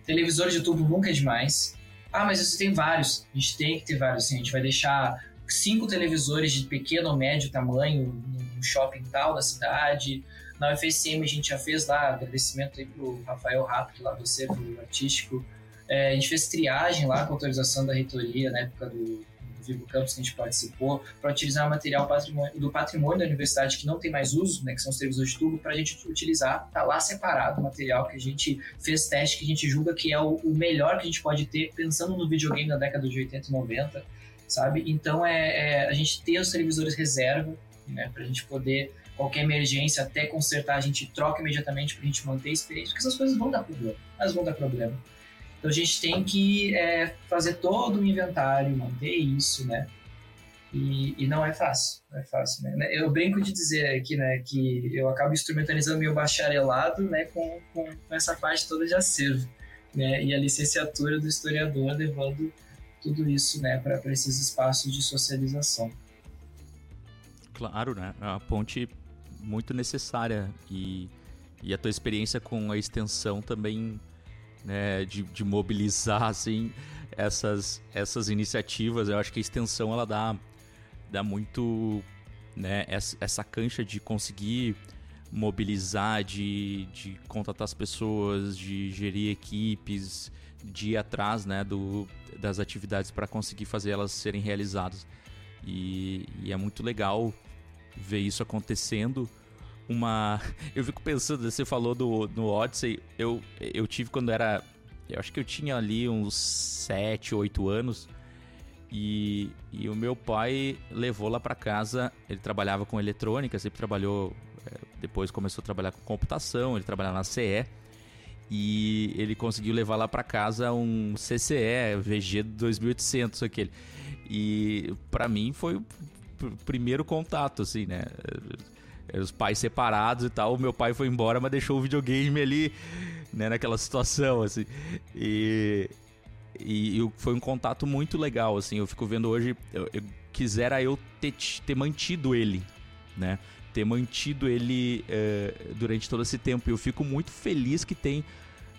Televisor de tubo nunca é demais. Ah, mas você tem vários. A gente tem que ter vários, assim, a gente vai deixar cinco televisores de pequeno ou médio tamanho no shopping tal da cidade. Na UFSM a gente já fez lá, agradecimento aí pro Rafael Rapto, lá do Centro Artístico. É, a gente fez triagem lá com autorização da reitoria na época do, do Vivo Campus que a gente participou, para utilizar material patrimônio, do patrimônio da universidade que não tem mais uso, né, que são os televisores de tubo, para a gente utilizar, tá lá separado o material que a gente fez teste, que a gente julga que é o, o melhor que a gente pode ter, pensando no videogame da década de 80 e 90 sabe? Então é, é a gente ter os televisores reserva, né, para a gente poder qualquer emergência até consertar a gente troca imediatamente para a gente manter a experiência, porque essas coisas vão dar problema, elas vão dar problema. Então a gente tem que é, fazer todo o inventário, manter isso, né? E, e, não é fácil, não é fácil, né? Eu brinco de dizer aqui, né, que eu acabo instrumentalizando meu bacharelado, né, com, com, com essa parte toda de acervo, né? E a licenciatura do historiador levando tudo isso né, para esses espaços de socialização. Claro, né? É uma ponte muito necessária e, e a tua experiência com a extensão também né, de, de mobilizar assim, essas, essas iniciativas. Eu acho que a extensão ela dá, dá muito né, essa, essa cancha de conseguir mobilizar, de, de contatar as pessoas, de gerir equipes, de ir atrás né, do, das atividades para conseguir fazer elas serem realizadas. E, e, é muito legal ver isso acontecendo. Uma, [LAUGHS] eu fico pensando, você falou do no Odyssey, eu, eu tive quando era, eu acho que eu tinha ali uns 7, 8 anos. E, e o meu pai levou lá para casa. Ele trabalhava com eletrônica, sempre trabalhou. É, depois começou a trabalhar com computação. Ele trabalhava na CE e ele conseguiu levar lá para casa um CCE VG 2800 aquele. E para mim foi o primeiro contato assim, né? Os pais separados e tal, o meu pai foi embora, mas deixou o videogame ali, né, naquela situação assim. E e, e foi um contato muito legal assim. Eu fico vendo hoje, eu, eu quisera eu ter, ter mantido ele, né? ter mantido ele é, durante todo esse tempo. E eu fico muito feliz que tem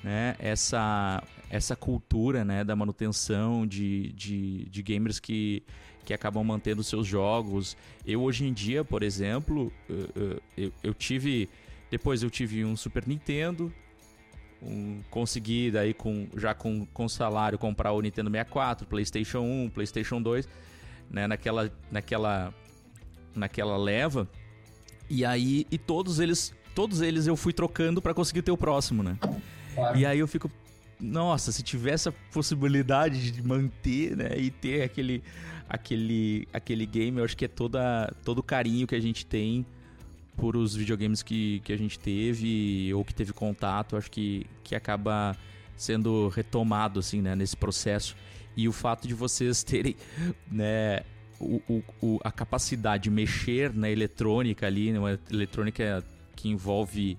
né, essa, essa cultura né, da manutenção de, de, de gamers que, que acabam mantendo seus jogos. Eu hoje em dia, por exemplo, eu, eu, eu tive. Depois eu tive um Super Nintendo. Um, consegui daí com, já com, com salário comprar o Nintendo 64, PlayStation 1, PlayStation 2, né, naquela, naquela, naquela leva. E aí, e todos eles, todos eles eu fui trocando para conseguir ter o próximo, né? Claro. E aí eu fico, nossa, se tivesse a possibilidade de manter, né, e ter aquele aquele aquele game, eu acho que é toda todo o carinho que a gente tem por os videogames que, que a gente teve ou que teve contato, acho que, que acaba sendo retomado assim, né, nesse processo. E o fato de vocês terem, né, o, o, o, a capacidade de mexer na eletrônica ali, né, uma eletrônica que envolve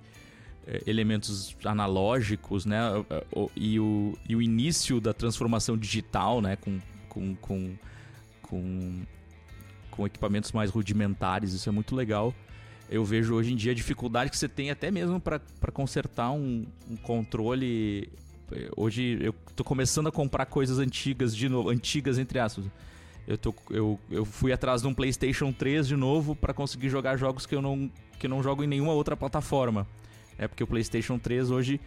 elementos analógicos, né? E o, e o início da transformação digital, né? Com, com, com, com, com equipamentos mais rudimentares, isso é muito legal. Eu vejo hoje em dia a dificuldade que você tem até mesmo para consertar um, um controle hoje eu tô começando a comprar coisas antigas de novo, antigas entre aspas. Eu, tô, eu, eu fui atrás de um PlayStation 3 de novo para conseguir jogar jogos que eu não que eu não jogo em nenhuma outra plataforma. É porque o PlayStation 3 hoje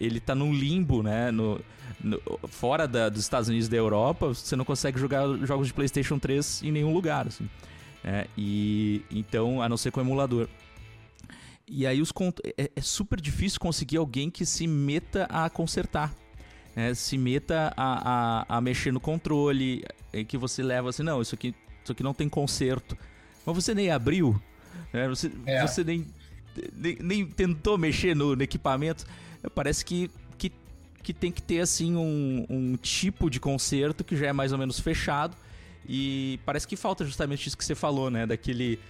ele tá num limbo, né? No, no fora da, dos Estados Unidos e da Europa, você não consegue jogar jogos de PlayStation 3 em nenhum lugar, assim. É, e então, a não ser com emulador. E aí os é, é super difícil conseguir alguém que se meta a consertar. Né? Se meta a, a, a mexer no controle, que você leva assim, não, isso aqui, isso aqui não tem conserto. Mas você nem abriu, né? você, é. você nem, nem, nem, tentou mexer no, no, equipamento. Parece que, que, tem que ter assim um, um tipo de conserto que já é mais ou menos fechado. E parece que falta justamente isso que você falou, né? Daquele,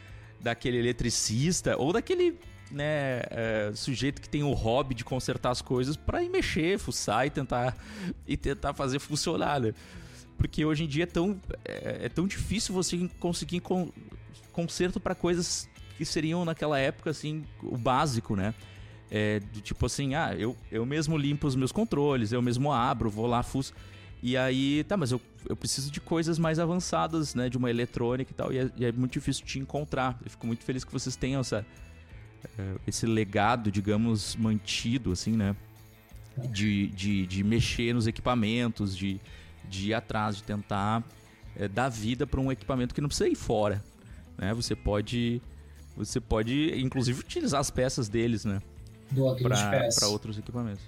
daquele eletricista ou daquele né, é, sujeito que tem o hobby de consertar as coisas para ir mexer, fuçar e tentar, [LAUGHS] e tentar fazer funcionar, né? Porque hoje em dia é tão, é, é tão difícil você conseguir con, conserto para coisas que seriam naquela época, assim, o básico, né? É, tipo assim, ah, eu, eu mesmo limpo os meus controles, eu mesmo abro, vou lá, fuço. E aí, tá, mas eu, eu preciso de coisas mais avançadas, né? De uma eletrônica e tal, e é, e é muito difícil te encontrar. Eu fico muito feliz que vocês tenham essa, é, esse legado, digamos, mantido, assim, né? De, de, de mexer nos equipamentos, de, de ir atrás, de tentar é, dar vida para um equipamento que não precisa ir fora, né? Você pode, você pode, inclusive, utilizar as peças deles, né? Para outros equipamentos.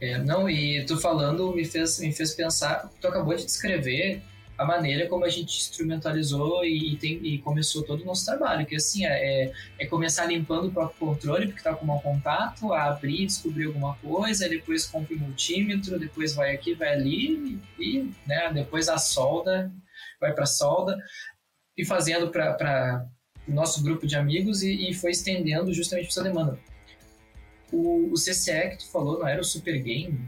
É, não, e tu falando me fez, me fez pensar, tu acabou de descrever a maneira como a gente instrumentalizou e, tem, e começou todo o nosso trabalho, que assim, é, é, é começar limpando o próprio controle, porque está com mau contato, a abrir, descobrir alguma coisa, depois compra o multímetro, depois vai aqui, vai ali, e né, depois a solda, vai para solda, e fazendo para nosso grupo de amigos e, e foi estendendo justamente essa demanda. O, o CCE que tu falou não era o Super Game?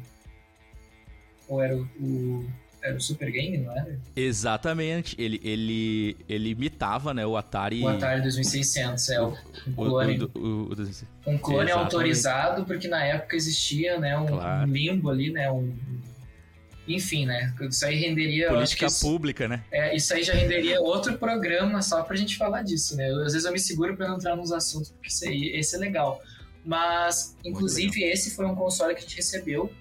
Ou era o, o era o Super Game, não era? Exatamente. Ele, ele, ele imitava, né, o Atari... O Atari 2600, é. O, um clone, o, o, um clone autorizado, porque na época existia, né, um, claro. limbo ali, né, um... Enfim, né? Isso aí renderia. Política isso, pública, né? É, isso aí já renderia outro programa só pra gente falar disso, né? Eu, às vezes eu me seguro pra não entrar nos assuntos, porque isso aí, esse é legal. Mas, inclusive, esse foi um console que a gente recebeu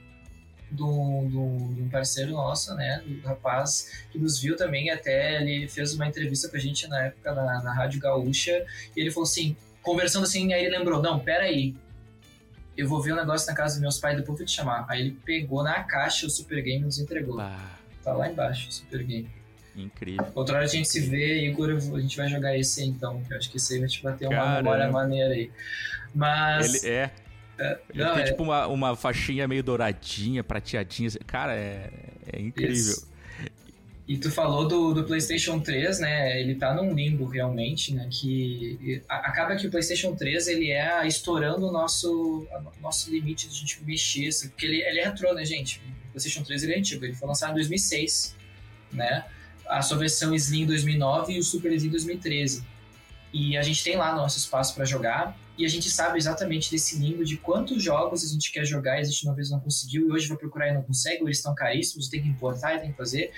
de um parceiro nosso, né, do rapaz que nos viu também, até ele fez uma entrevista com a gente na época na, na Rádio Gaúcha, e ele falou assim, conversando assim, aí ele lembrou, não, pera aí, eu vou ver um negócio na casa dos meus pais, depois vou te chamar. Aí ele pegou na caixa o Super Game e nos entregou. Ah. Tá lá embaixo, o Super Game. Incrível. Outra hora a gente se vê, Igor, a gente vai jogar esse aí então, que eu acho que esse aí vai te bater Caramba. uma memória maneira aí. Mas... Ele é... É, ele não, tem é... tipo uma, uma faixinha meio douradinha, prateadinha. Cara, é, é incrível. Isso. E tu falou do, do PlayStation 3, né? Ele tá num limbo realmente, né? Que acaba que o PlayStation 3 ele é estourando o nosso, nosso limite de gente mexer, assim, porque ele, ele é retrô, né, gente? O PlayStation 3 ele é antigo, ele foi lançado em 2006, né? A sua versão Slim em 2009 e o Super Slim em 2013. E a gente tem lá nosso espaço para jogar e a gente sabe exatamente desse limbo de quantos jogos a gente quer jogar a gente uma vez não conseguiu e hoje vai procurar e não consegue, ou eles estão caríssimos, tem que importar e tem que fazer.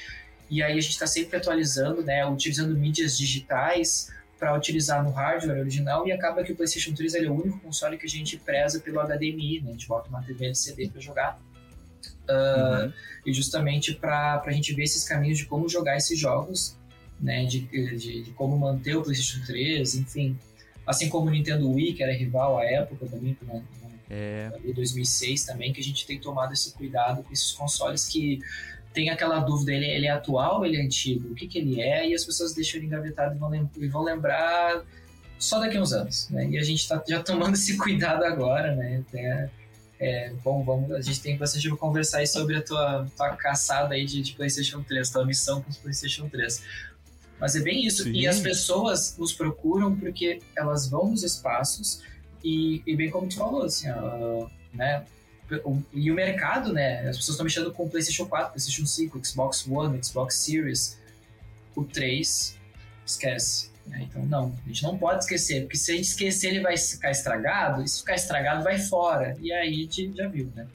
E aí a gente está sempre atualizando, né, utilizando mídias digitais para utilizar no hardware original e acaba que o PlayStation 3 é o único console que a gente preza pelo HDMI, né, a gente bota uma TV LCD para jogar. Uh, uhum. E justamente para a gente ver esses caminhos de como jogar esses jogos, né, de, de, de como manter o PlayStation 3, enfim. Assim como o Nintendo Wii, que era rival à época também, né, é. 2006 também, que a gente tem tomado esse cuidado com esses consoles que tem aquela dúvida, ele, ele é atual ele é antigo? O que, que ele é? E as pessoas deixam ele engavetado e vão, lem vão lembrar só daqui a uns anos, né? E a gente está já tomando [LAUGHS] esse cuidado agora, né? Até, é, bom, vamos, a gente tem bastante para conversar aí sobre a tua, tua caçada aí de, de PlayStation 3, tua missão com os PlayStation 3. Mas é bem isso. Sim. E as pessoas nos procuram porque elas vão nos espaços e, e bem como tu falou, assim, uh, né? E o mercado, né? As pessoas estão mexendo com o PlayStation 4, PlayStation 5, Xbox One, Xbox Series. O 3, esquece. Né? Então, não, a gente não pode esquecer, porque se a gente esquecer, ele vai ficar estragado, e se ficar estragado, vai fora. E aí a gente já viu, né?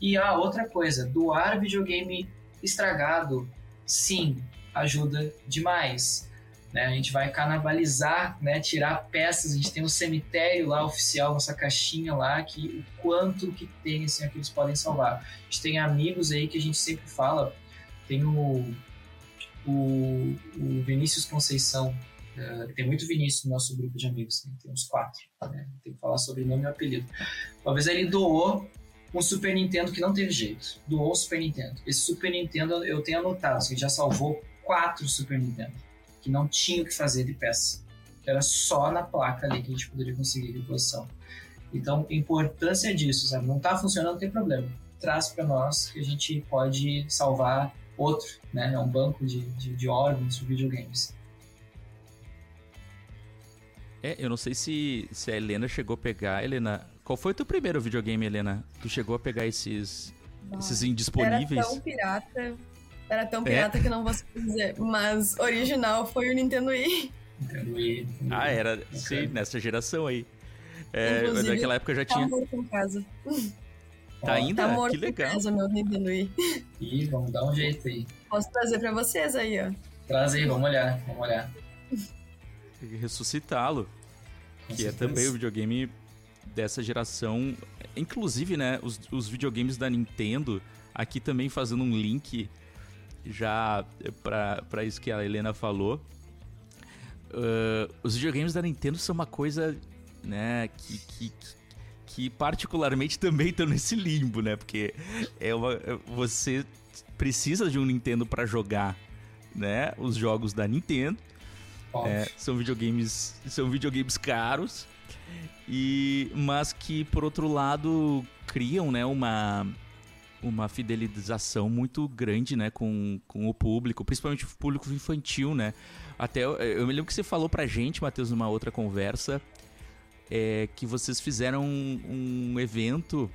E a ah, outra coisa, doar videogame estragado, sim, ajuda demais. Né? A gente vai canibalizar, né? tirar peças. A gente tem um cemitério lá oficial, nossa caixinha lá, que o quanto que tem assim, que eles podem salvar. A gente tem amigos aí que a gente sempre fala. Tem o, o, o Vinícius Conceição, Uh, tem muito Vinícius no nosso grupo de amigos, né? tem uns quatro. Né? Tem que falar sobre nome e apelido. Uma vez ele doou um Super Nintendo que não teve jeito. Doou o Super Nintendo. Esse Super Nintendo eu tenho anotado, assim, já salvou quatro Super Nintendo que não tinha o que fazer de peça. Era só na placa ali que a gente poderia conseguir reposição. Então, a importância disso, sabe? Não está funcionando, não tem problema. Traz para nós que a gente pode salvar outro, né? É um banco de, de, de órgãos de videogames. É, eu não sei se, se a Helena chegou a pegar. Helena, qual foi o teu primeiro videogame, Helena? Tu chegou a pegar esses, esses indisponíveis? Era tão pirata. Era tão é? pirata é? que não vou dizer. Mas original foi o Nintendo Wii. Nintendo Wii. Ah, era. Sim, nessa geração aí. É, naquela época já tá tinha. Morto em casa. Tá ainda? Tá morto que legal. em casa, meu Nintendo Wii. Ih, vamos dar um jeito aí. Posso trazer pra vocês aí, ó. Traz aí, vamos olhar, vamos olhar. Tem que ressuscitá-lo. Que é também o videogame dessa geração. Inclusive, né, os, os videogames da Nintendo, aqui também fazendo um link já para isso que a Helena falou. Uh, os videogames da Nintendo são uma coisa né, que, que, que particularmente [LAUGHS] também estão nesse limbo, né? Porque é uma, você precisa de um Nintendo para jogar, né? Os jogos da Nintendo. É, são videogames, são videogames caros e mas que por outro lado criam, né, uma uma fidelização muito grande, né, com, com o público, principalmente o público infantil, né? Até eu, eu me lembro que você falou pra gente, Matheus, numa outra conversa, é, que vocês fizeram um, um evento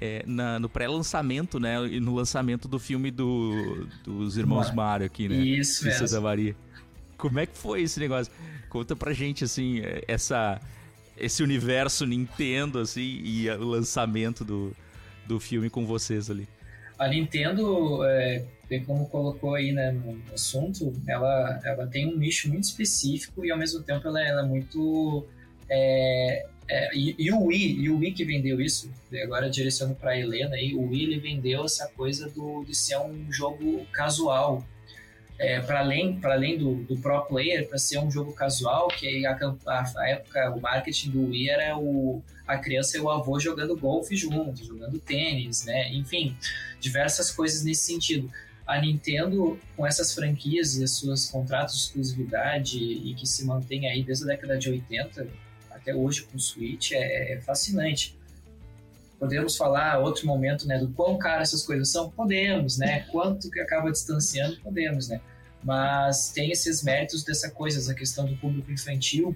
é, na, no pré-lançamento, né? E no lançamento do filme do, dos Irmãos Mario aqui, né? Isso, Santa Maria. Como é que foi esse negócio? Conta pra gente, assim, é, essa, esse universo Nintendo, assim, e o lançamento do, do filme com vocês ali. A Nintendo, é, como colocou aí né, no assunto, ela, ela tem um nicho muito específico e ao mesmo tempo ela, ela é muito é, é, e, e, o Wii, e o Wii que vendeu isso, agora direcionando para Helena, aí, o Wii ele vendeu essa coisa do, de ser um jogo casual. É, para além, além do, do pro player, para ser um jogo casual, que a, a, época, o marketing do Wii era o, a criança e o avô jogando golfe juntos, jogando tênis, né? Enfim, diversas coisas nesse sentido a Nintendo, com essas franquias e seus contratos de exclusividade e que se mantém aí desde a década de 80, até hoje com o Switch é, é fascinante. Podemos falar outro momento, né, do quão caro essas coisas são? Podemos, né? Quanto que acaba distanciando? Podemos, né? Mas tem esses méritos dessa coisa, essa questão do público infantil.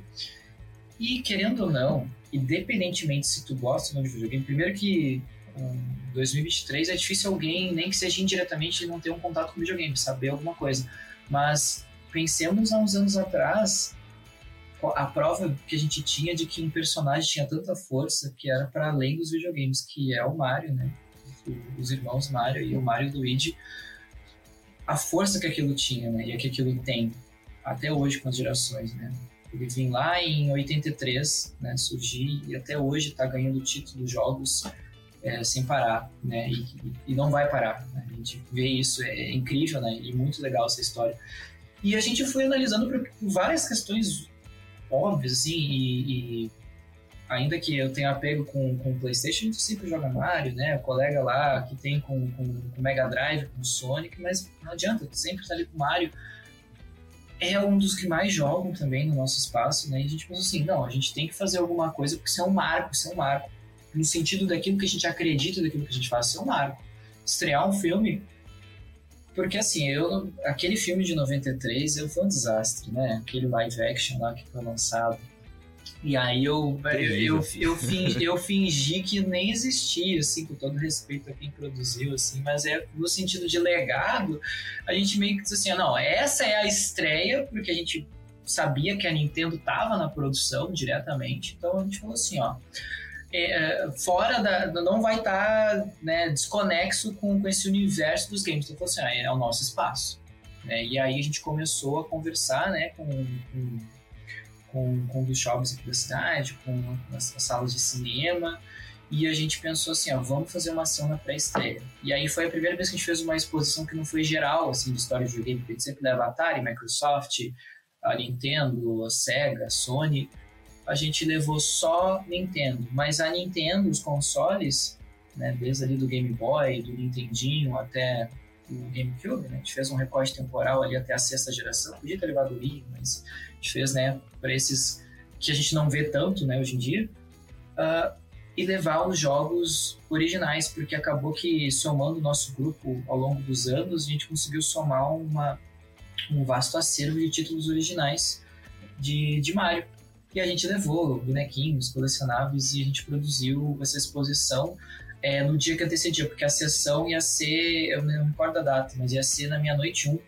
E querendo ou não, independentemente se tu gosta ou não de videogame, primeiro que em 2023 é difícil alguém, nem que seja indiretamente, não ter um contato com videogame, saber alguma coisa. Mas pensemos há uns anos atrás, a prova que a gente tinha de que um personagem tinha tanta força que era para além dos videogames, que é o Mario, né? Os irmãos Mario e o Mario Luigi. A força que aquilo tinha, né? E que aquilo tem até hoje com as gerações, né? Ele vem lá em 83, né? Surgir e até hoje está ganhando título dos jogos é, sem parar, né? E, e, não vai parar. Né? A gente vê isso, é incrível, né? E muito legal essa história. E a gente foi analisando várias questões óbvias, assim, e, e ainda que eu tenha apego com, com o PlayStation, a gente sempre joga Mario, né? O colega lá que tem com, com, com Mega Drive, com Sonic, mas não adianta, sempre tá ali com Mario. É um dos que mais jogam também no nosso espaço, né? E a gente pensou assim, não, a gente tem que fazer alguma coisa porque isso é um marco, isso é um marco. No sentido daquilo que a gente acredita, daquilo que a gente faz, isso é um marco. Estrear um filme porque assim, eu aquele filme de 93 eu, foi um desastre, né? Aquele live action lá que foi lançado. E aí eu, eu, eu, eu, fingi, eu fingi que nem existia, assim, com todo respeito a quem produziu, assim, mas é no sentido de legado, a gente meio que disse assim, não, essa é a estreia, porque a gente sabia que a Nintendo estava na produção diretamente, então a gente falou assim, ó, é, fora da. não vai estar tá, né, desconexo com, com esse universo dos games. Então, assim, ah, é o nosso espaço. Né? E aí a gente começou a conversar né, com, com, com, com dos shoppings aqui da cidade, com as, as, salas de cinema. E a gente pensou assim, ó, vamos fazer uma ação na pré-estreia. E aí foi a primeira vez que a gente fez uma exposição que não foi geral, assim, de história de videogame, porque a gente sempre leva Atari, Microsoft, a Nintendo, a Sega, a Sony, a gente levou só Nintendo. Mas a Nintendo, os consoles, né, desde ali do Game Boy, do Nintendinho até o GameCube, né, a gente fez um recorte temporal ali até a sexta geração. Podia ter levado o Wii, mas a gente fez, né, para esses que a gente não vê tanto, né, hoje em dia. Uh, e levar os jogos originais, porque acabou que somando o nosso grupo ao longo dos anos, a gente conseguiu somar uma, um vasto acervo de títulos originais de, de Mario. E a gente levou bonequinhos colecionáveis e a gente produziu essa exposição é, no dia que antecedia, porque a sessão ia ser, eu não recordo a data, mas ia ser na minha noite 1.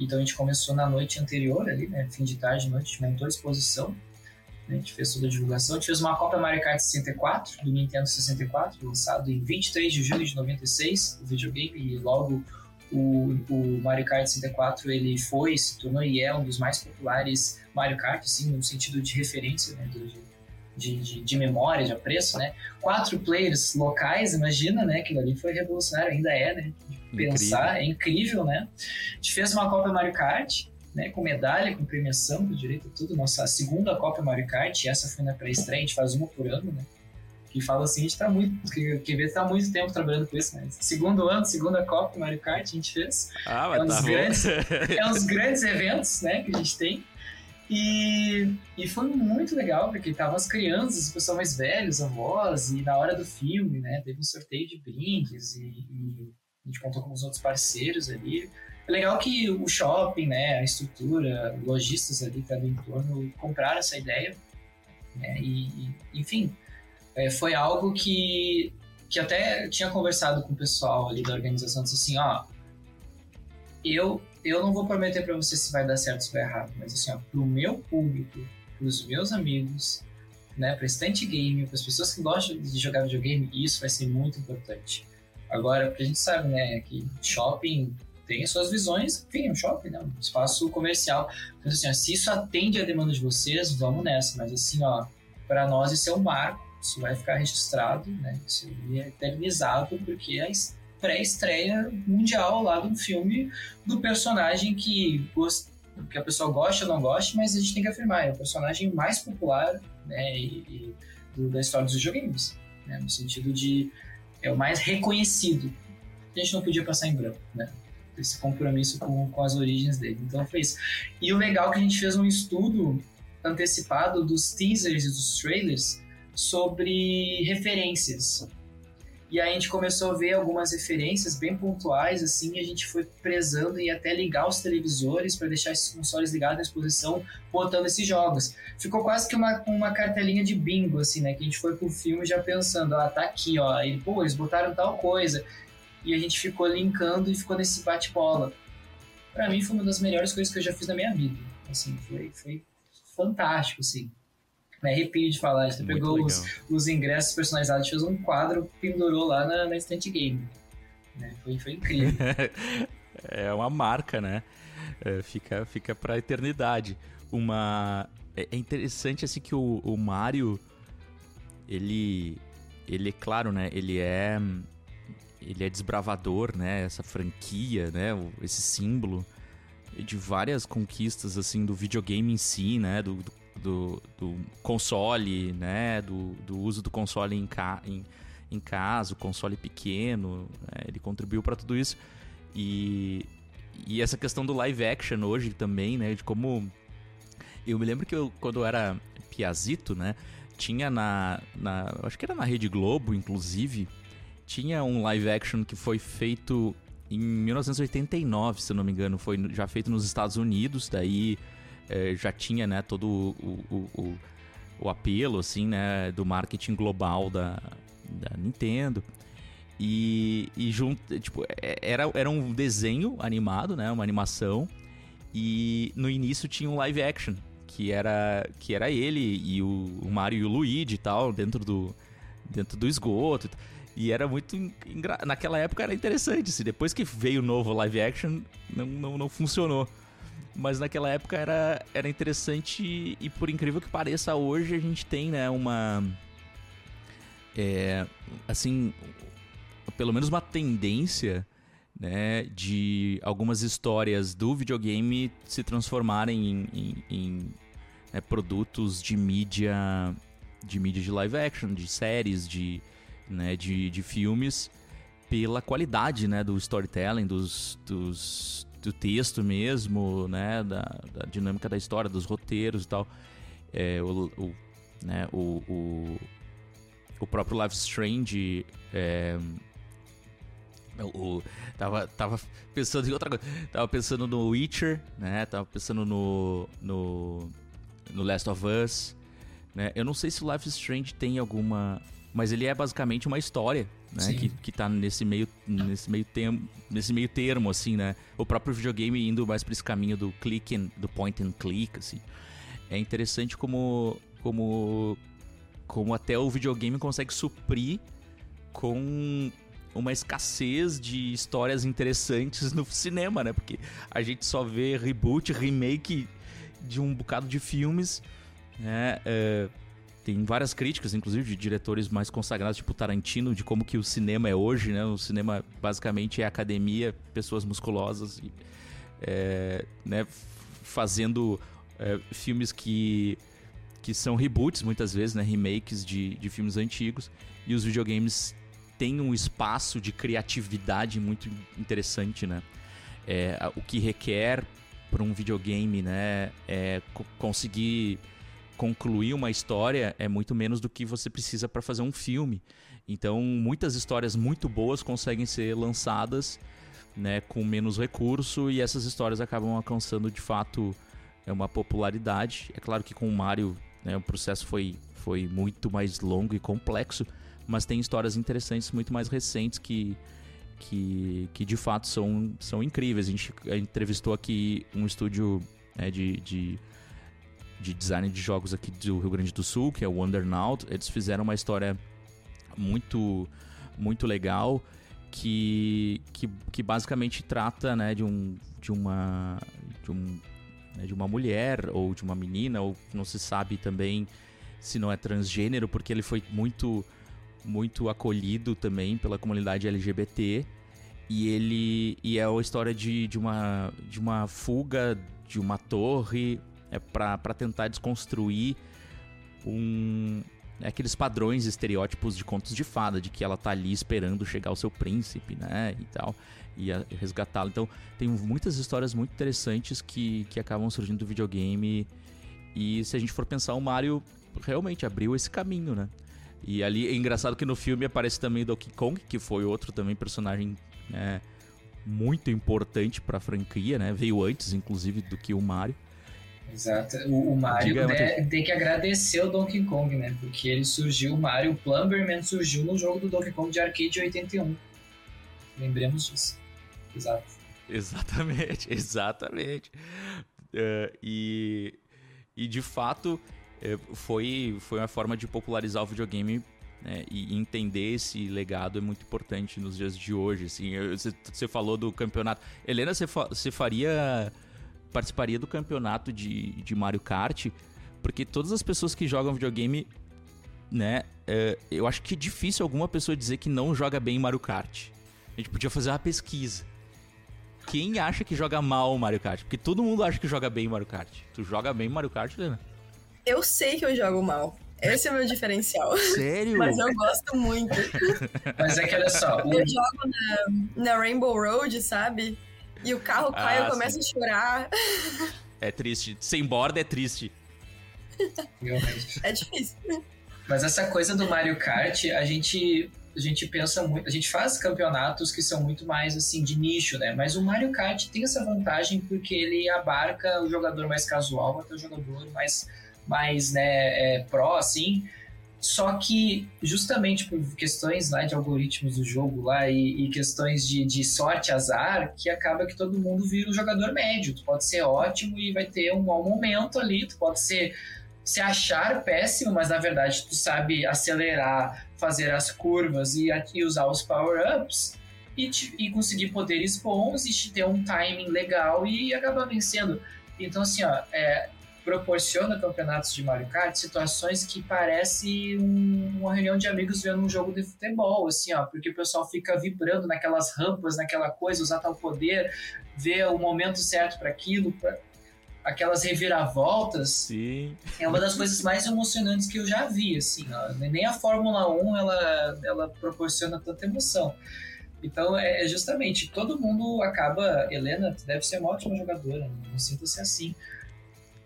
Então a gente começou na noite anterior ali, né, fim de tarde, noite, toda a exposição. A gente fez toda a divulgação. A gente fez uma Copa Mario Kart 64, do Nintendo 64, lançado em 23 de julho de 96, o videogame, e logo o, o Mario Kart 64 ele foi, se tornou e é um dos mais populares Mario Kart, sim, no sentido de referência, né, de, de, de, memória, de apreço, né? Quatro players locais, imagina, né? Aquilo ali foi revolucionário, ainda é, né? Pensar, incrível. é incrível, né? A gente fez uma Copa Mario Kart, né, com medalha, com premiação, com direito a tudo. Nossa segunda Copa Mario Kart, essa foi na pré-estreia, a gente faz uma por ano, né? Que fala assim, a gente tá muito, que, que vê tá muito tempo trabalhando com isso, né? Segundo ano, segunda Copa Mario Kart a gente fez. Ah, mas é um tá grandes, [LAUGHS] é uns grandes eventos, né, que a gente tem. E, e foi muito legal, porque estavam as crianças, o pessoal mais velhos, avós, e na hora do filme, né, teve um sorteio de brindes e, e a gente contou com os outros parceiros ali. É legal que o shopping, né, a estrutura, lojistas ali que do entorno compraram essa ideia, né, e, e enfim, é, foi algo que, que até tinha conversado com o pessoal ali da organização, disse assim, ó, eu, eu não vou prometer para você se vai dar certo ou se vai errado, mas assim, ó, pro meu público, pros meus amigos, né, pra estante game, para as pessoas que gostam de jogar videogame, isso vai ser muito importante. Agora, porque a gente sabe, né, que shopping tem as suas visões, enfim, é um shopping, né, um espaço comercial. Então, assim, ó, se isso atende a demanda de vocês, vamos nessa. Mas, assim, ó, para nós isso é um marco isso vai ficar registrado, né? Isso é eternizado, porque é pré-estreia mundial lá um filme do personagem que, que a pessoa gosta ou não gosta, mas a gente tem que afirmar, é o personagem mais popular né, e, e do, da história dos videogames, né? no sentido de é o mais reconhecido. A gente não podia passar em branco, né? Esse compromisso com, com as origens dele. Então foi isso. E o legal é que a gente fez um estudo antecipado dos teasers e dos trailers sobre referências. E aí a gente começou a ver algumas referências bem pontuais, assim, a gente foi prezando e até ligar os televisores para deixar esses consoles ligados na exposição, botando esses jogos. Ficou quase que uma, uma cartelinha de bingo, assim, né? Que a gente foi pro filme já pensando, ah, tá aqui, ó. E, pô, eles botaram tal coisa. E a gente ficou linkando e ficou nesse bate-bola. Para mim foi uma das melhores coisas que eu já fiz na minha vida. Assim, foi, foi fantástico, assim me arrepio de falar. A gente pegou os, os, ingressos personalizados, fez um quadro, pendurou lá na, na Instant Game. Né? Foi, foi incrível. [LAUGHS] é uma marca, né? É, fica, fica pra eternidade. Uma. É, é interessante assim que o, o Mario. Ele. Ele é claro, né? Ele é. Ele é desbravador, né? Essa franquia, né? Esse símbolo de várias conquistas assim do videogame em si, né? Do, do do, do console, né? Do, do, uso do console em, ca, em, em casa, o console pequeno, né? ele contribuiu para tudo isso. E, e essa questão do live action hoje também, né? De como. Eu me lembro que eu, quando eu era piazito, né? Tinha na, na. Acho que era na Rede Globo, inclusive. Tinha um live action que foi feito em 1989, se eu não me engano. Foi já feito nos Estados Unidos, daí é, já tinha, né, todo o, o, o, o, apelo, assim, né, do marketing global da, da Nintendo. E, e junto, tipo, é, era, era um desenho animado, né, uma animação. E no início tinha um live action, que era, que era ele e o, o Mario e o Luigi e tal, dentro do, dentro do esgoto. E era muito. Naquela época era interessante. Assim, depois que veio o novo live action, não, não, não funcionou. Mas naquela época era, era interessante e por incrível que pareça, hoje a gente tem, né, uma. É, assim, pelo menos uma tendência né, de algumas histórias do videogame se transformarem em, em, em né, produtos de mídia de mídia de live action, de séries, de, né, de, de filmes, pela qualidade né, do storytelling, dos, dos, do texto mesmo, né, da, da dinâmica da história, dos roteiros e tal. É, o, o, né, o, o, o próprio Life Strange é, o, tava, tava pensando em outra coisa. Tava pensando no Witcher, né? Tava pensando no, no, no Last of Us. Né? Eu não sei se o Life Strange tem alguma. Mas ele é basicamente uma história, né? Que, que tá nesse meio, nesse, meio termo, nesse meio termo, assim, né? O próprio videogame indo mais pra esse caminho do click and, do point and click, assim. É interessante como, como, como até o videogame consegue suprir com uma escassez de histórias interessantes no cinema, né? Porque a gente só vê reboot, remake de um bocado de filmes, né? É, tem várias críticas, inclusive, de diretores mais consagrados, tipo Tarantino, de como que o cinema é hoje, né? O cinema basicamente é academia, pessoas musculosas, e, é, né? Fazendo é, filmes que que são reboots muitas vezes, né? Remakes de, de filmes antigos. E os videogames tem um espaço de criatividade muito interessante, né? É, o que requer para um videogame, né, é conseguir concluir uma história é muito menos do que você precisa para fazer um filme. Então, muitas histórias muito boas conseguem ser lançadas, né, com menos recurso e essas histórias acabam alcançando de fato é uma popularidade. É claro que com o Mario, né, o processo foi foi muito mais longo e complexo, mas tem histórias interessantes muito mais recentes que que, que de fato são, são incríveis. A gente entrevistou aqui um estúdio né, de, de, de, design de jogos aqui do Rio Grande do Sul, que é o Wondernaut. Eles fizeram uma história muito, muito legal que, que, que basicamente trata né, de, um, de, uma, de, um, né, de uma mulher ou de uma menina, ou não se sabe também se não é transgênero, porque ele foi muito muito acolhido também pela comunidade LGBT. E ele e é a história de, de, uma, de uma fuga de uma torre é para tentar desconstruir um é aqueles padrões, estereótipos de contos de fada, de que ela tá ali esperando chegar o seu príncipe, né, e tal, e resgatá-lo. Então, tem muitas histórias muito interessantes que, que acabam surgindo do videogame. E se a gente for pensar, o Mario realmente abriu esse caminho, né? E ali é engraçado que no filme aparece também Donkey Kong, que foi outro também personagem né, muito importante para a franquia, né? Veio antes, inclusive, do que o Mario. Exato. O, o Mario Diga, tem que agradecer o Donkey Kong, né? Porque ele surgiu, o Mario Plumberman surgiu no jogo do Donkey Kong de arcade 81. Lembremos disso. Exato. Exatamente, [LAUGHS] exatamente. Uh, e, e de fato, é, foi, foi uma forma de popularizar o videogame né, e entender esse legado é muito importante nos dias de hoje. Assim, você, você falou do campeonato. Helena, você, fa, você faria. Participaria do campeonato de, de Mario Kart? Porque todas as pessoas que jogam videogame, né? É, eu acho que é difícil alguma pessoa dizer que não joga bem Mario Kart. A gente podia fazer uma pesquisa. Quem acha que joga mal Mario Kart? Porque todo mundo acha que joga bem Mario Kart. Tu joga bem Mario Kart, Helena? Eu sei que eu jogo mal. Esse é o meu diferencial. Sério? [LAUGHS] Mas eu gosto muito. [LAUGHS] Mas é que olha só. Eu jogo na, na, Rainbow Road, sabe? E o carro ah, cai, eu começo a chorar. É triste. Sem borda é triste. Realmente. É difícil. Mas essa coisa do Mario Kart, a gente a gente pensa muito, a gente faz campeonatos que são muito mais assim de nicho, né? Mas o Mario Kart tem essa vantagem porque ele abarca o jogador mais casual até o jogador mais mais né, é, pró, assim. Só que, justamente por questões lá de algoritmos do jogo lá e, e, questões de, de sorte, azar, que acaba que todo mundo vira um jogador médio. Tu pode ser ótimo e vai ter um mau momento ali, tu pode ser se achar péssimo, mas na verdade tu sabe acelerar, fazer as curvas e, e usar os power-ups e, e, conseguir poderes bons e ter um timing legal e acabar vencendo. Então, assim, ó, é, proporciona campeonatos de Mario Kart situações que parece um, uma reunião de amigos vendo um jogo de futebol, assim, ó, porque o pessoal fica vibrando naquelas rampas, naquela coisa, usar tal poder, ver o momento certo para aquilo, pra aquelas reviravoltas. Sim. É uma das coisas mais emocionantes que eu já vi, assim, ó. nem a Fórmula 1 ela, ela proporciona tanta emoção. Então, é, é justamente, todo mundo acaba. Helena deve ser uma ótima jogadora, não sinta-se assim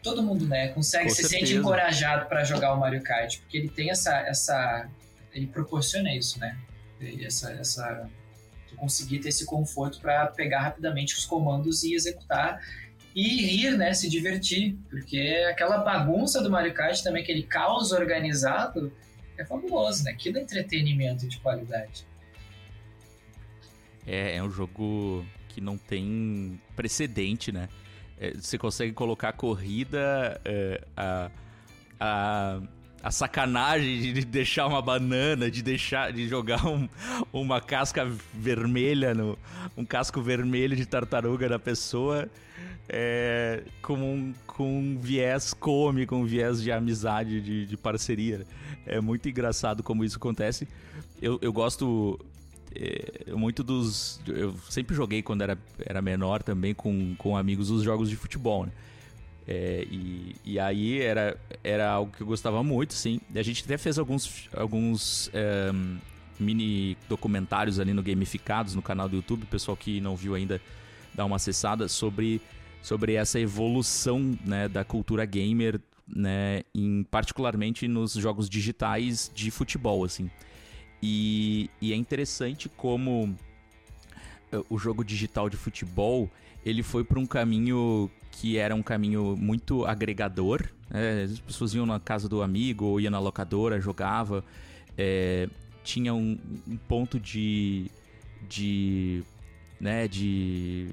todo mundo, né, consegue, se sente encorajado para jogar o Mario Kart, porque ele tem essa, essa, ele proporciona isso, né, essa, essa, conseguir ter esse conforto para pegar rapidamente os comandos e executar e rir, né, se divertir, porque aquela bagunça do Mario Kart também, aquele caos organizado, é fabuloso, né, aquilo é entretenimento de qualidade. É, é um jogo que não tem precedente, né? É, você consegue colocar a corrida, é, a, a, a sacanagem de deixar uma banana, de deixar de jogar um, uma casca vermelha, no, um casco vermelho de tartaruga na pessoa, é, com, um, com um viés cômico, um viés de amizade, de, de parceria. É muito engraçado como isso acontece. Eu, eu gosto é, muito dos. Eu sempre joguei quando era, era menor também com, com amigos os jogos de futebol, né? É, e, e aí era, era algo que eu gostava muito, sim. A gente até fez alguns, alguns é, mini documentários ali no Gamificados, no canal do YouTube. Pessoal que não viu ainda dá uma acessada sobre, sobre essa evolução né, da cultura gamer, né, em, particularmente nos jogos digitais de futebol, assim. E, e é interessante como eh, o jogo digital de futebol ele foi para um caminho que era um caminho muito agregador. Né? As pessoas iam na casa do amigo ou ia na locadora, jogava. É, tinha um, um, ponto de, de, né, de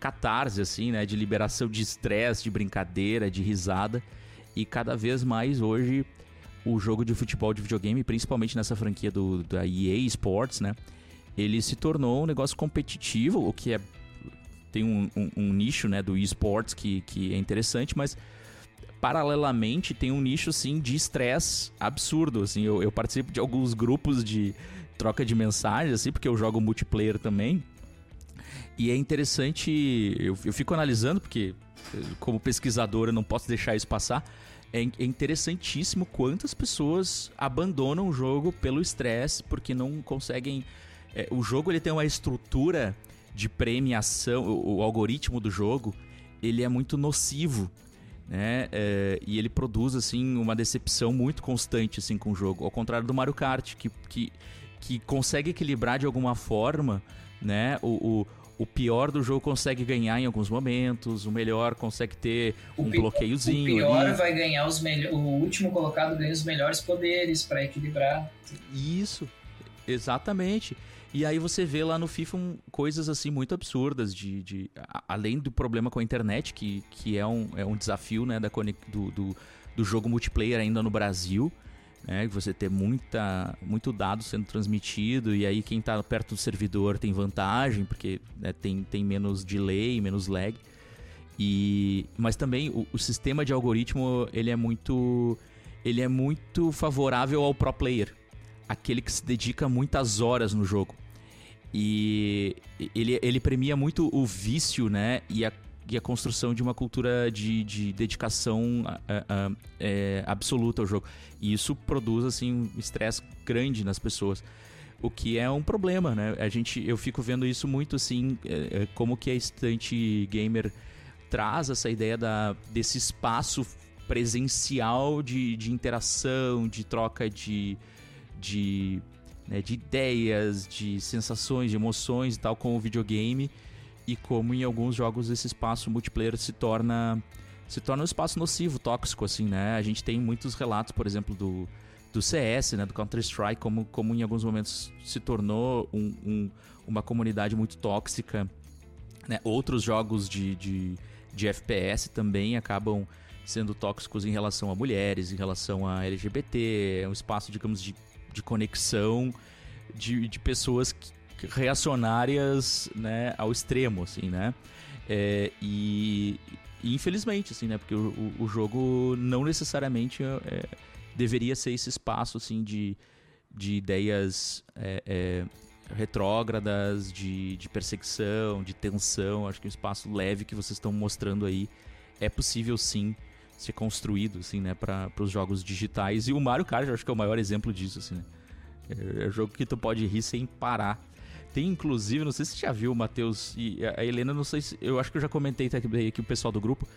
catarse, assim, né, de liberação de estresse, de brincadeira, de risada. E cada vez mais hoje o jogo de futebol de videogame, principalmente nessa franquia do, da EA Sports, né? Ele se tornou um negócio competitivo, o que é tem um, um, um nicho né, do esports que, que é interessante, mas paralelamente tem um nicho assim de estresse absurdo. Assim, eu, eu, participo de alguns grupos de troca de mensagens, assim, porque eu jogo multiplayer também. E é interessante, eu, eu fico analisando, porque como pesquisador eu não posso deixar isso passar é, é interessantíssimo quantas pessoas abandonam o jogo pelo estresse porque não conseguem. É, o jogo ele tem uma estrutura de premiação, o, o, algoritmo do jogo ele é muito nocivo, né? É, e ele produz assim uma decepção muito constante assim com o jogo, ao contrário do Mario Kart que, que, que consegue equilibrar de alguma forma, né? o, o o pior do jogo consegue ganhar em alguns momentos, o melhor consegue ter um bloqueiozinho. O pior ali. vai ganhar os melhores. O último colocado ganha os melhores poderes para equilibrar. Isso, exatamente. E aí você vê lá no FIFA um, coisas assim muito absurdas, de, de a, além do problema com a internet, que, que é, um, é um desafio né, da, do, do, do jogo multiplayer ainda no Brasil né? Você ter muita, muito dado sendo transmitido e aí quem está perto do servidor tem vantagem porque né, tem, tem menos delay, menos lag. E, mas também o, o, sistema de algoritmo ele é muito ele é muito favorável ao pro player, aquele que se dedica muitas horas no jogo. E ele, ele premia muito o vício, né? E a e a construção de uma cultura de, de dedicação é, absoluta ao jogo. E isso produz assim um estresse grande nas pessoas. O que é um problema, né? A gente, eu fico vendo isso muito assim, é, é, como que a estante gamer traz essa ideia da, desse espaço presencial de, de interação, de troca de, de, né, de ideias, de sensações, de emoções e tal com o videogame e como em alguns jogos esse espaço multiplayer se torna se torna um espaço nocivo, tóxico assim, né? A gente tem muitos relatos, por exemplo, do, do CS, né, do Counter Strike, como, como em alguns momentos se tornou um, um, uma comunidade muito tóxica. Né? Outros jogos de, de, de FPS também acabam sendo tóxicos em relação a mulheres, em relação a LGBT, é um espaço, digamos, de, de conexão de, de pessoas que, reacionárias né, ao extremo, assim, né? É, e, infelizmente, assim, né? Porque o, o, jogo não necessariamente é, deveria ser esse espaço, assim, de, de ideias é, é, retrógradas, de, de perseguição, de tensão. Acho que o espaço leve que vocês estão mostrando aí é possível, sim, ser construído, assim, né? Para os jogos digitais. E o Mario Kart, acho que é o maior exemplo disso, assim, né? É, é um jogo que tu pode rir sem parar. Tem inclusive, não sei se você já viu, Matheus e a Helena, não sei se. Eu acho que eu já comentei aqui, o pessoal do grupo.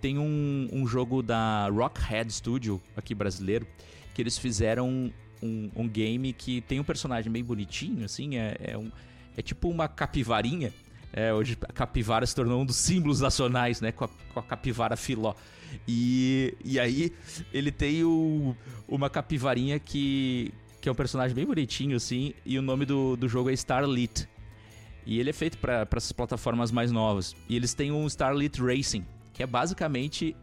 Tem um, um jogo da Rockhead Studio, aqui brasileiro, que eles fizeram um, um game que tem um personagem bem bonitinho, assim, é, é, um, é tipo uma capivarinha. É, hoje a capivara se tornou um dos símbolos nacionais, né? Com a, com a capivara filó. E, e aí ele tem o, uma capivarinha que, que é um personagem bem bonitinho, assim, e o nome do, do jogo é Starlit. E ele é feito para essas plataformas mais novas. E eles têm um Starlit Racing, que é basicamente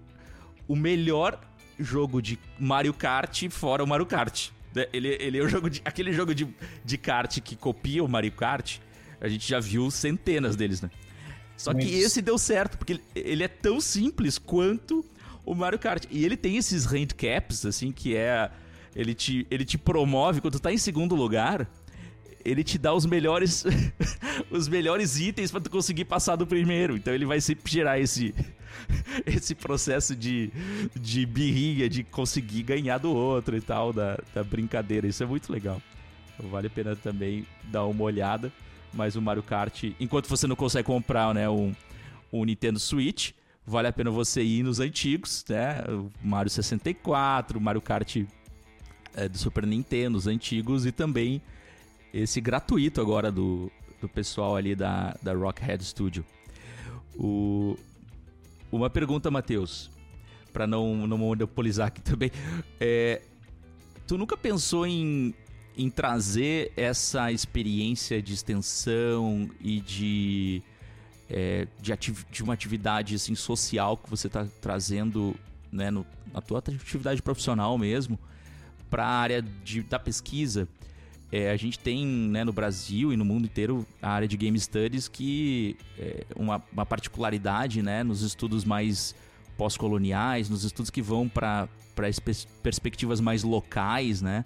o melhor jogo de Mario Kart fora o Mario Kart. Né? Ele, ele é o jogo de, aquele jogo de, de kart que copia o Mario Kart. A gente já viu centenas deles, né? Só que esse deu certo, porque ele, ele, é tão simples quanto o Mario Kart. E ele tem esses handcaps, assim, que é ele te, ele te promove, quando tu tá em segundo lugar, ele te dá os melhores [LAUGHS] os melhores itens para tu conseguir passar do primeiro. Então ele vai sempre gerar esse [LAUGHS] esse processo de, de birrinha, de conseguir ganhar do outro e tal, da, da brincadeira. Isso é muito legal. Então, vale a pena também dar uma olhada. Mas o Mario Kart, enquanto você não consegue comprar né, um, um Nintendo Switch, vale a pena você ir nos antigos, né? O Mario 64, o Mario Kart é, do Super Nintendo, os antigos, e também esse gratuito agora do, do pessoal ali da, da Rockhead Studio. O, uma pergunta, Matheus, para não, não monopolizar aqui [LAUGHS] também. É, tu nunca pensou em, em trazer essa experiência de extensão e de, é, de, de uma atividade assim, social que você está trazendo né, no, na tua atividade profissional mesmo para a área de, da pesquisa, é, a gente tem né, no Brasil e no mundo inteiro a área de Game Studies que é uma, uma particularidade né, nos estudos mais pós-coloniais, nos estudos que vão para perspectivas mais locais, né?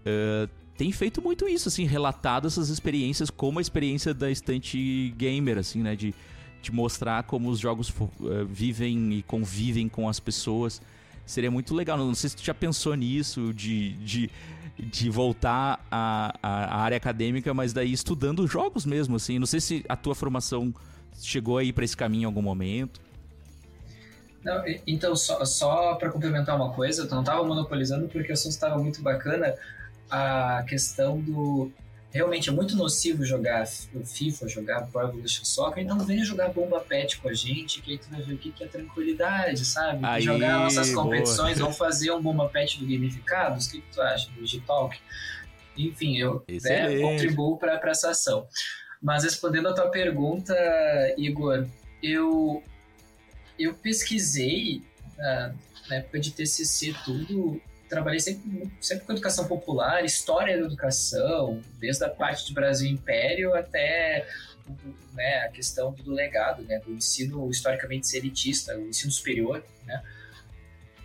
Uh, tem feito muito isso, assim, relatado essas experiências como a experiência da estante gamer, assim, né? De, de mostrar como os jogos uh, vivem e convivem com as pessoas. Seria muito legal. Não sei se tu já pensou nisso, de, de, de voltar à, à área acadêmica, mas daí estudando jogos mesmo, assim. Não sei se a tua formação chegou aí para esse caminho em algum momento. Não, então, só, só para complementar uma coisa, eu não estava monopolizando porque o assunto estava muito bacana, a questão do realmente é muito nocivo jogar FIFA, jogar Pro Evolution Soccer, então venha jogar Bomba Pet com a gente, que aí tu vai ver o que é tranquilidade, sabe? Aí, jogar nossas competições, vamos fazer um Bomba Pet do Gamificados, o que, que tu acha do Digitalk? Enfim, eu né, contribuo para essa ação. Mas respondendo a tua pergunta, Igor, eu, eu pesquisei uh, na época de TCC tudo trabalhei sempre, sempre com educação popular, história da educação, desde a parte de Brasil Império até né, a questão do legado, né, do ensino historicamente elitista, o ensino superior, né?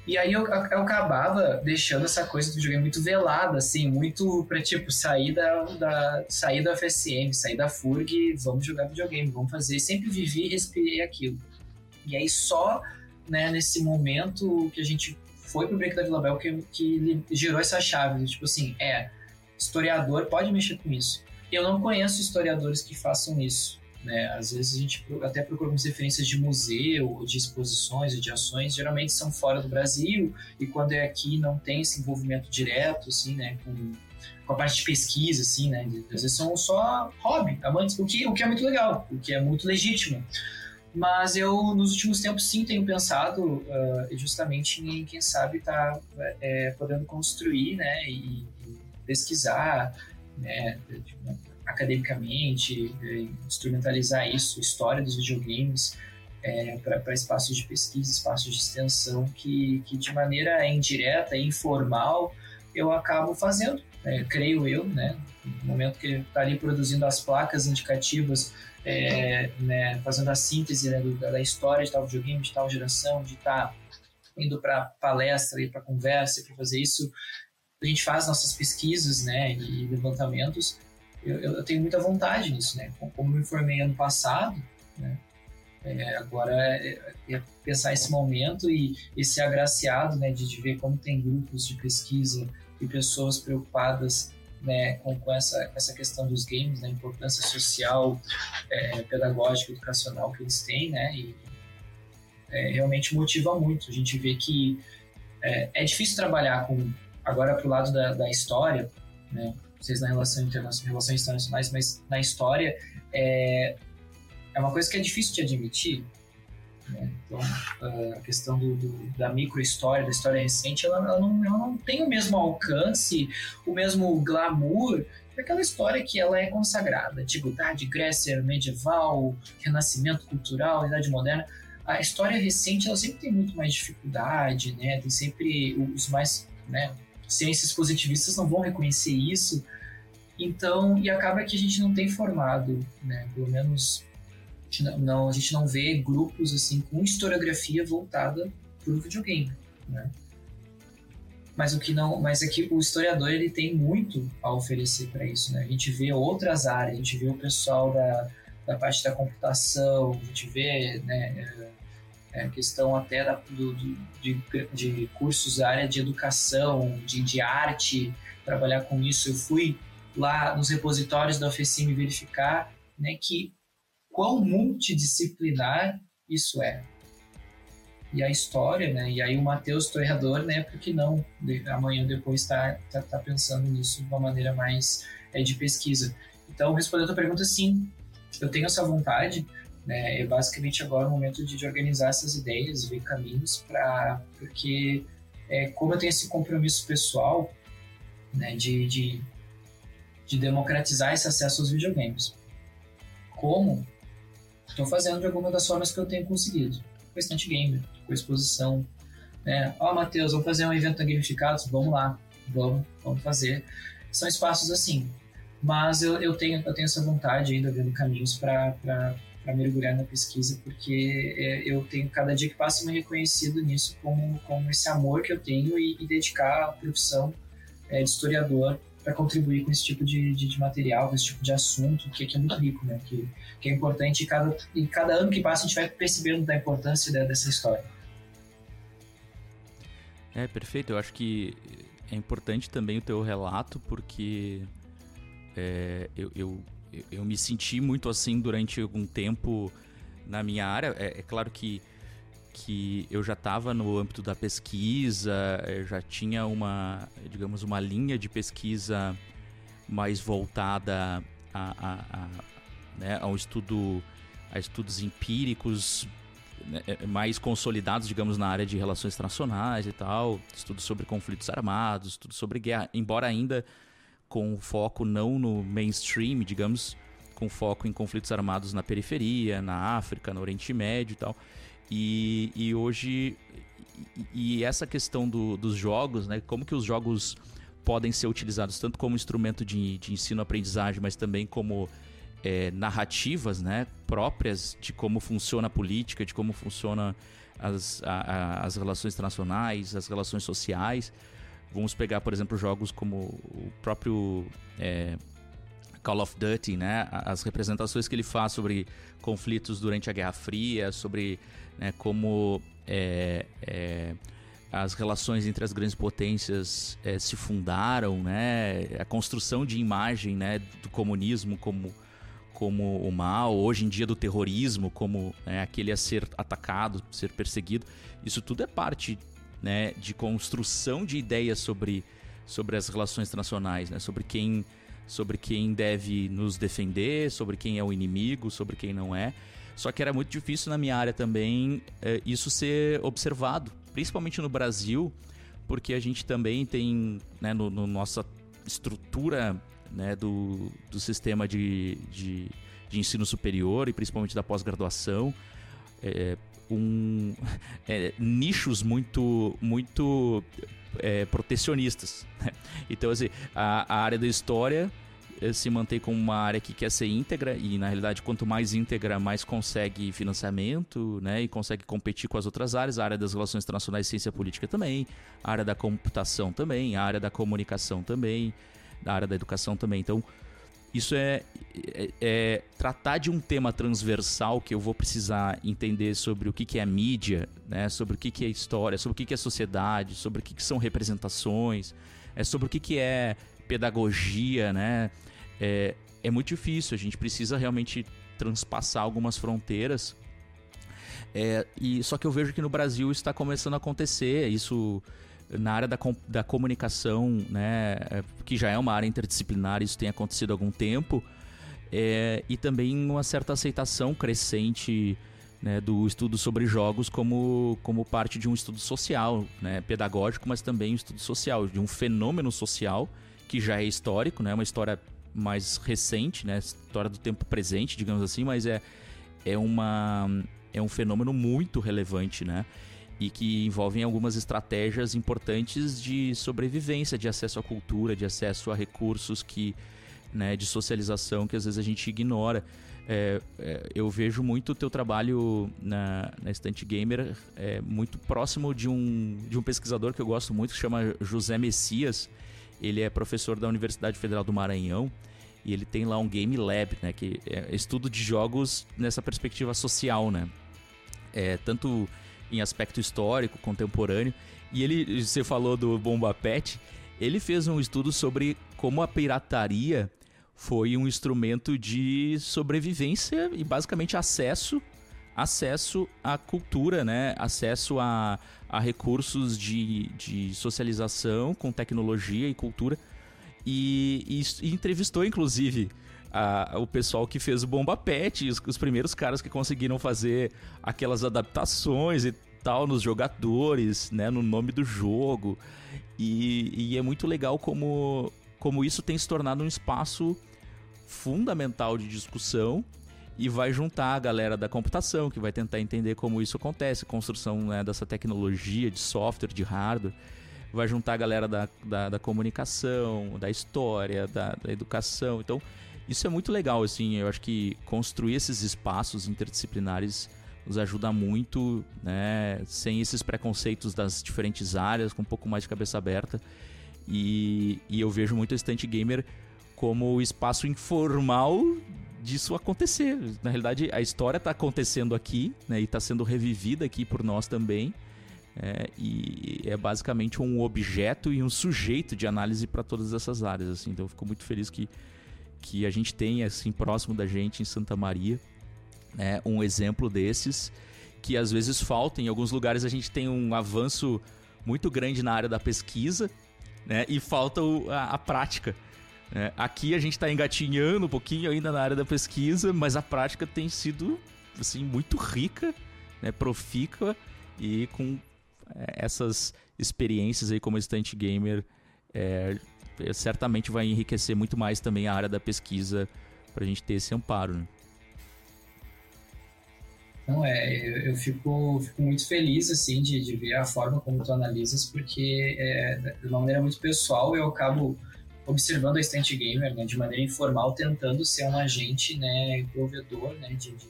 E aí eu, eu acabava deixando essa coisa do videogame muito velada, assim, muito pra, tipo, sair da, da, sair da FSM, sair da FURG, vamos jogar videogame, vamos fazer. Sempre vivi e respirei aquilo. E aí só, né, nesse momento que a gente foi pro Break da Vila Bel que, que gerou essa chave. Tipo assim, é, historiador pode mexer com isso. Eu não conheço historiadores que façam isso. Né? Às vezes a gente até procura algumas referências de museu, de exposições, de ações, geralmente são fora do Brasil, e quando é aqui não tem esse envolvimento direto, assim, né, com, com a parte de pesquisa, assim, né, às vezes são só hobby, amantes, o que, o que é muito legal, o que é muito legítimo. Mas eu, nos últimos tempos, sim, tenho pensado uh, justamente em, quem sabe, estar tá, é, podendo construir né, e, e pesquisar né, academicamente, é, instrumentalizar isso, história dos videogames, é, para espaços de pesquisa, espaços de extensão, que, que de maneira indireta e informal eu acabo fazendo, né, creio eu, né, no momento que ele está ali produzindo as placas indicativas, é, né, fazendo a síntese né, do, da história de tal videogame, de tal geração, de estar tá indo para palestra, ir para conversa, para fazer isso, a gente faz nossas pesquisas né, e levantamentos. Eu, eu, tenho muita vontade nisso, né? Como me formei ano passado, né? É, agora é, é, pensar esse momento e, e ser agraciado né, de, de, ver como tem grupos de pesquisa e pessoas preocupadas né, com, com essa, essa questão dos games, da né, importância social, é, pedagógica, educacional que eles têm, né, e é, realmente motiva muito. A gente vê que é, é difícil trabalhar com, agora para o lado da, da história, né, vocês na relação internacional, relações internacionais, mas na história, é, é uma coisa que é difícil de admitir. Né? Então, a questão do, do, da microhistória, da história recente, ela, ela, não, ela não tem o mesmo alcance, o mesmo glamour daquela história que ela é consagrada. Antiguidade, Grécia medieval, renascimento cultural, idade moderna. A história recente, ela sempre tem muito mais dificuldade, né? Tem sempre os mais, né? Ciências positivistas não vão reconhecer isso. Então, e acaba que a gente não tem formado, né? Pelo menos não, a gente não vê grupos assim com historiografia voltada para o videogame, né? Mas o que não, mas é que o historiador ele tem muito a oferecer para isso, né? A gente vê outras áreas, a gente vê o pessoal da, da parte da computação, a gente vê, né, é, é questão até da, do, do, de, de cursos da área de educação, de, de arte, trabalhar com isso. Eu fui lá nos repositórios da oficina verificar né, que quão multidisciplinar isso é. E a história, né? E aí o Matheus, historiador, né? Porque não amanhã depois está tá, tá, pensando nisso de uma maneira mais é, de pesquisa. Então, respondendo a pergunta, sim, eu tenho essa vontade. Né, é basicamente agora o momento de, de organizar essas ideias, ver caminhos para porque é, como eu tenho esse compromisso pessoal né, de, de, de democratizar esse acesso aos videogames. Como Estou fazendo de alguma das formas que eu tenho conseguido. Com Estante Gamer, com exposição. Né? Ó, oh, Matheus, vamos fazer um evento da Gamificados? Vamos lá, vamos, vamos fazer. São espaços assim. Mas eu, eu, tenho, eu tenho essa vontade ainda, vendo caminhos para mergulhar na pesquisa, porque é, eu tenho cada dia que passa me reconhecido nisso como, como esse amor que eu tenho e, e dedicar a profissão é, de historiador para contribuir com esse tipo de, de, de, material, com esse tipo de assunto, que, que é muito rico, né? Que, que é importante e cada, e cada ano que passa a gente vai percebendo da importância dessa história. É, perfeito. Eu acho que é importante também o teu relato, porque é, eu, eu, eu me senti muito assim durante algum tempo na minha área. É, é claro que que eu já estava no âmbito da pesquisa, já tinha uma, digamos, uma linha de pesquisa mais voltada a, a, a, né, a um estudo, a estudos empíricos né, é, mais consolidados, digamos, na área de relações internacionais e tal, estudos sobre conflitos armados, estudos sobre guerra, embora ainda com foco não no mainstream, digamos, com foco em conflitos armados na periferia, na África, no Oriente Médio e tal. E, e hoje. E, e essa questão do, dos jogos, né? Como que os jogos podem ser utilizados tanto como instrumento de, de ensino-aprendizagem, mas também como é, narrativas né, próprias de como funciona a política, de como funciona as, a, a, as relações internacionais, as relações sociais. Vamos pegar, por exemplo, jogos como o próprio é, Call of Duty, né? As representações que ele faz sobre conflitos durante a Guerra Fria, sobre né, como é, é, as relações entre as grandes potências é, se fundaram, né? A construção de imagem, né, do comunismo como como o mal, hoje em dia do terrorismo, como né, aquele a ser atacado, ser perseguido. Isso tudo é parte né, de construção de ideias sobre, sobre as relações internacionais, né, sobre quem sobre quem deve nos defender, sobre quem é o inimigo, sobre quem não é. Só que era muito difícil na minha área também é, isso ser observado, principalmente no Brasil, porque a gente também tem, né, no, no nossa estrutura né, do, do sistema de, de, de ensino superior e principalmente da pós-graduação, é, um, é, [LAUGHS] nichos muito, muito é, protecionistas. Né? Então, assim, a, a, área da história se manter como uma área que quer ser íntegra e na realidade quanto mais íntegra mais consegue financiamento, né, e consegue competir com as outras áreas, a área das relações internacionais, ciência política também, a área da computação também, a área da comunicação também, a área da educação também. Então, isso é, é, é, tratar de um tema transversal que eu vou precisar entender sobre o que, que é mídia, né? sobre o que, que é história, sobre o que, que é sociedade, sobre o que, que são representações, é sobre o que, que é pedagogia, né? É, é muito difícil, a gente precisa realmente transpassar algumas fronteiras. É, e só que eu vejo que no Brasil está começando a acontecer. Isso na área da, da comunicação, né, é, que já é uma área interdisciplinar, isso tem acontecido há algum tempo, é, e também uma certa aceitação crescente né, do estudo sobre jogos como, como parte de um estudo social, né, pedagógico, mas também um estudo social, de um fenômeno social que já é histórico, né, uma história mais recente, né, história do tempo presente, digamos assim, mas é, é, uma, é um fenômeno muito relevante, né? e que envolvem algumas estratégias importantes de sobrevivência, de acesso à cultura, de acesso a recursos que, né, de socialização que às vezes a gente ignora. É, é, eu vejo muito o teu trabalho na, na Estante Gamer é, muito próximo de um, de um pesquisador que eu gosto muito, que chama José Messias. Ele é professor da Universidade Federal do Maranhão e ele tem lá um Game Lab, né, que é estudo de jogos nessa perspectiva social, né? É, tanto em aspecto histórico, contemporâneo. E ele, você falou do Bomba Pet, ele fez um estudo sobre como a pirataria foi um instrumento de sobrevivência e basicamente acesso acesso à cultura, né? Acesso a, a recursos de, de socialização com tecnologia e cultura. E, e, e entrevistou, inclusive, a, o pessoal que fez o Bomba Pet, os, os, primeiros caras que conseguiram fazer aquelas adaptações e tal nos jogadores, né, no nome do jogo. E, e é muito legal como, como isso tem se tornado um espaço fundamental de discussão e vai juntar a galera da computação, que vai tentar entender como isso acontece, construção né, dessa tecnologia de software, de hardware. Vai juntar a galera da, da, da comunicação, da história, da, da educação. Então, isso é muito legal, assim. Eu acho que construir esses espaços interdisciplinares nos ajuda muito, né? Sem esses preconceitos das diferentes áreas, com um pouco mais de cabeça aberta. E, e eu vejo muito a Estante Gamer como o espaço informal disso acontecer. Na realidade, a história está acontecendo aqui, né? E está sendo revivida aqui por nós também. É, e é basicamente um objeto e um sujeito de análise para todas essas áreas. Assim. Então, eu fico muito feliz que que a gente tem assim próximo da gente em Santa Maria, né, um exemplo desses que às vezes falta. Em alguns lugares a gente tem um avanço muito grande na área da pesquisa, né, e falta a, a, prática. Né? Aqui a gente está engatinhando um pouquinho ainda na área da pesquisa, mas a prática tem sido assim muito rica, né, profícua e com é, essas experiências aí como estante gamer é, é, certamente vai enriquecer muito mais também a área da pesquisa para a gente ter esse amparo. Né? Não, é, eu, eu fico, fico, muito feliz, assim, de, de, ver a forma como tu analisas, porque é, de uma maneira muito pessoal eu acabo observando a Estante Gamer, né, de maneira informal, tentando ser um agente, né, provedor, né, de, de,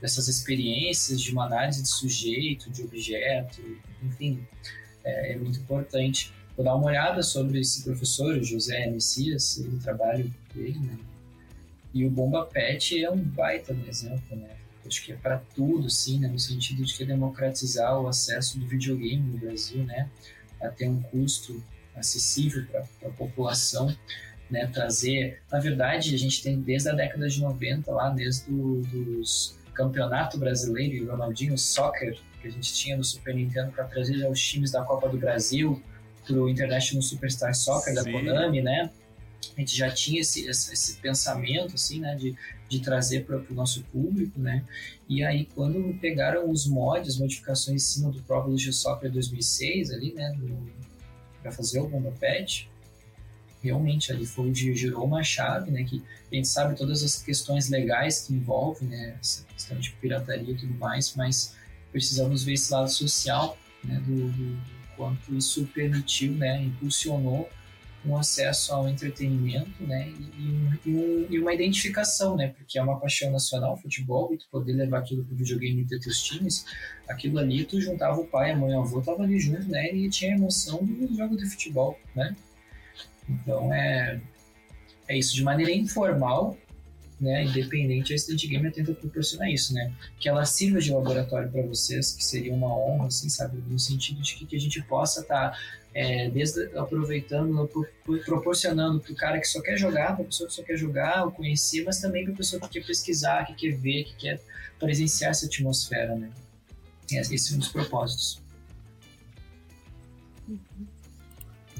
dessas experiências, de uma análise de sujeito, de objeto, enfim, é, é muito importante vou dar uma olhada sobre esse professor, José Messias, o trabalho dele, né? E o Bomba Pet é um baita exemplo, né? Acho que é para tudo, sim, né? No sentido de que democratizar o acesso do videogame no Brasil, né? A ter um custo acessível para a população, né? Trazer... Na verdade, a gente tem desde a década de 90 lá, desde do, dos Campeonato Brasileiro e Ronaldinho Soccer, que a gente tinha no Super Nintendo para trazer os times da Copa do Brasil, pro International Superstar Soccer da Konami, né? A gente já tinha esse, esse, esse pensamento, assim, né, de, de trazer para o nosso público, né? E aí, quando pegaram os mods, modificações em cima do próprio Lucha Soccer 2006, ali, né, para fazer o Bomba Pet, realmente ali foi onde girou uma chave, né, que a gente sabe todas as questões legais que envolvem, né, essa questão de pirataria e tudo mais, mas precisamos ver esse lado social, né, do, do quanto isso permitiu, né, impulsionou um acesso ao entretenimento, né, e, e, e, uma identificação, né, porque é uma paixão nacional, futebol, e tu poder levar aquilo pro videogame e ter teus times, aquilo ali tu juntava o pai, a mãe, o avô, tava ali junto, né, e tinha a emoção do jogo de futebol, né. Então é é isso de maneira informal, né, independente, a Instant Gamer tenta proporcionar isso, né, que ela sirva de laboratório para vocês, que seria uma honra, assim, sabe, no sentido de que, que a gente possa estar tá, é, desde aproveitando, proporcionando para o cara que só quer jogar, para a pessoa que só quer jogar, ou conhecer, mas também para a pessoa que quer pesquisar, que quer ver, que quer presenciar essa atmosfera, né. Esse é um dos propósitos.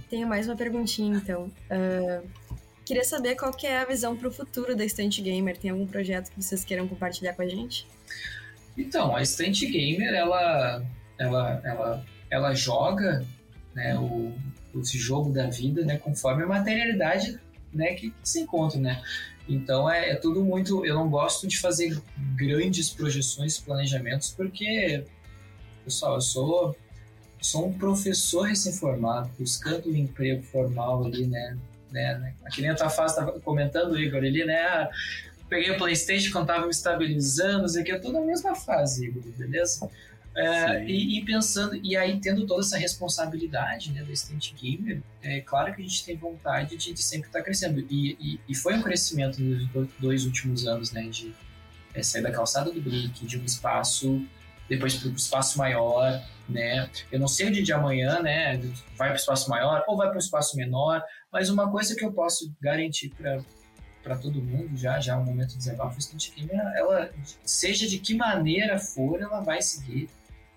Tenho mais uma perguntinha, então. Uh, Queria saber qual que é a visão para o futuro da Estante Gamer. Tem algum projeto que vocês queiram compartilhar com a gente? Então, a Estante Gamer, ela, ela, ela, ela joga né, o, esse jogo da vida né, conforme a materialidade né, que, que se encontra, né? Então é, é, tudo muito. Eu não gosto de fazer grandes projeções, planejamentos, porque, pessoal, eu sou, sou um professor recém-formado, buscando um emprego formal ali, né? Né? Aqui nem a tua fase estava comentando, Igor, ali, né? Ah, peguei o Playstation quando estava me estabilizando, isso aqui é tudo a mesma fase, Igor, beleza? É, e, e, pensando, e aí tendo toda essa responsabilidade né, do Instant Gamer, é claro que a gente tem vontade de, de sempre estar tá crescendo. E, e, e, foi um crescimento nos dois últimos anos, né? De é, sair da calçada do Brick, de um espaço, depois para um espaço maior, né? Eu não sei o dia de amanhã, né? Vai para o espaço maior ou vai para um espaço menor, mas uma coisa que eu posso garantir para para todo mundo já já é um momento de desabafo instant game ela seja de que maneira for ela vai seguir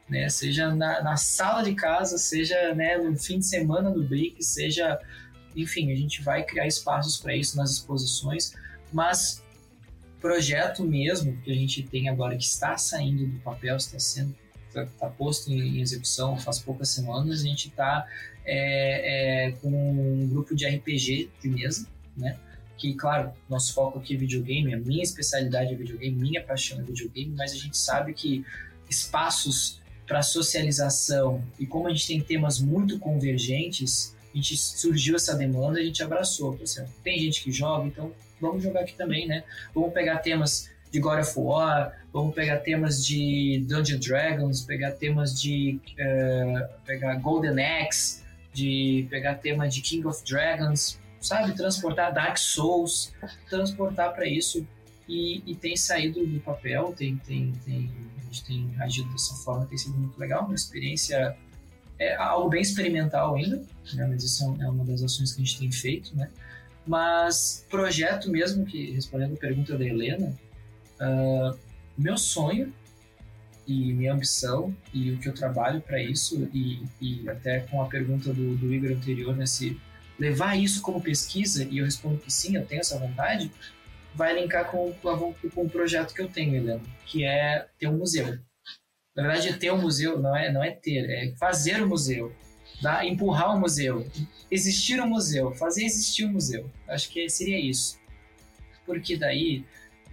né? Seja na, na sala de casa seja né, no fim de semana no break seja enfim a gente vai criar espaços para isso nas exposições mas projeto mesmo que a gente tem agora que está saindo do papel está sendo está tá posto em, em execução faz poucas semanas a gente está é, é, com um grupo de RPG de mesa, né? Que, claro, nosso foco aqui é videogame, a minha especialidade é videogame, minha paixão é videogame, mas a gente sabe que espaços para socialização e como a gente tem temas muito convergentes, a gente surgiu essa demanda a gente abraçou. Certo? Tem gente que joga, então vamos jogar aqui também, né? Vamos pegar temas de God of War, vamos pegar temas de Dungeon Dragons, pegar temas de uh, pegar Golden Axe, de pegar tema de King of Dragons, sabe? Transportar Dark Souls, transportar para isso e, e, tem saído do papel, tem, tem, tem, a gente tem agido dessa forma, tem sido muito legal, uma experiência, é algo bem experimental ainda, né? mas isso é, é uma das ações que a gente tem feito, né? Mas projeto mesmo, que respondendo a pergunta da Helena, uh, meu sonho e minha ambição e o que eu trabalho para isso e, e, até com a pergunta do, do Igor anterior, né, se levar isso como pesquisa, e eu respondo que sim, eu tenho essa vontade, vai linkar com, com, o projeto que eu tenho, Helena, que é ter um museu. Na verdade, ter um museu não é, não é ter, é fazer o um museu, tá? empurrar o um museu, existir um museu, fazer existir um museu. Acho que seria isso. Porque daí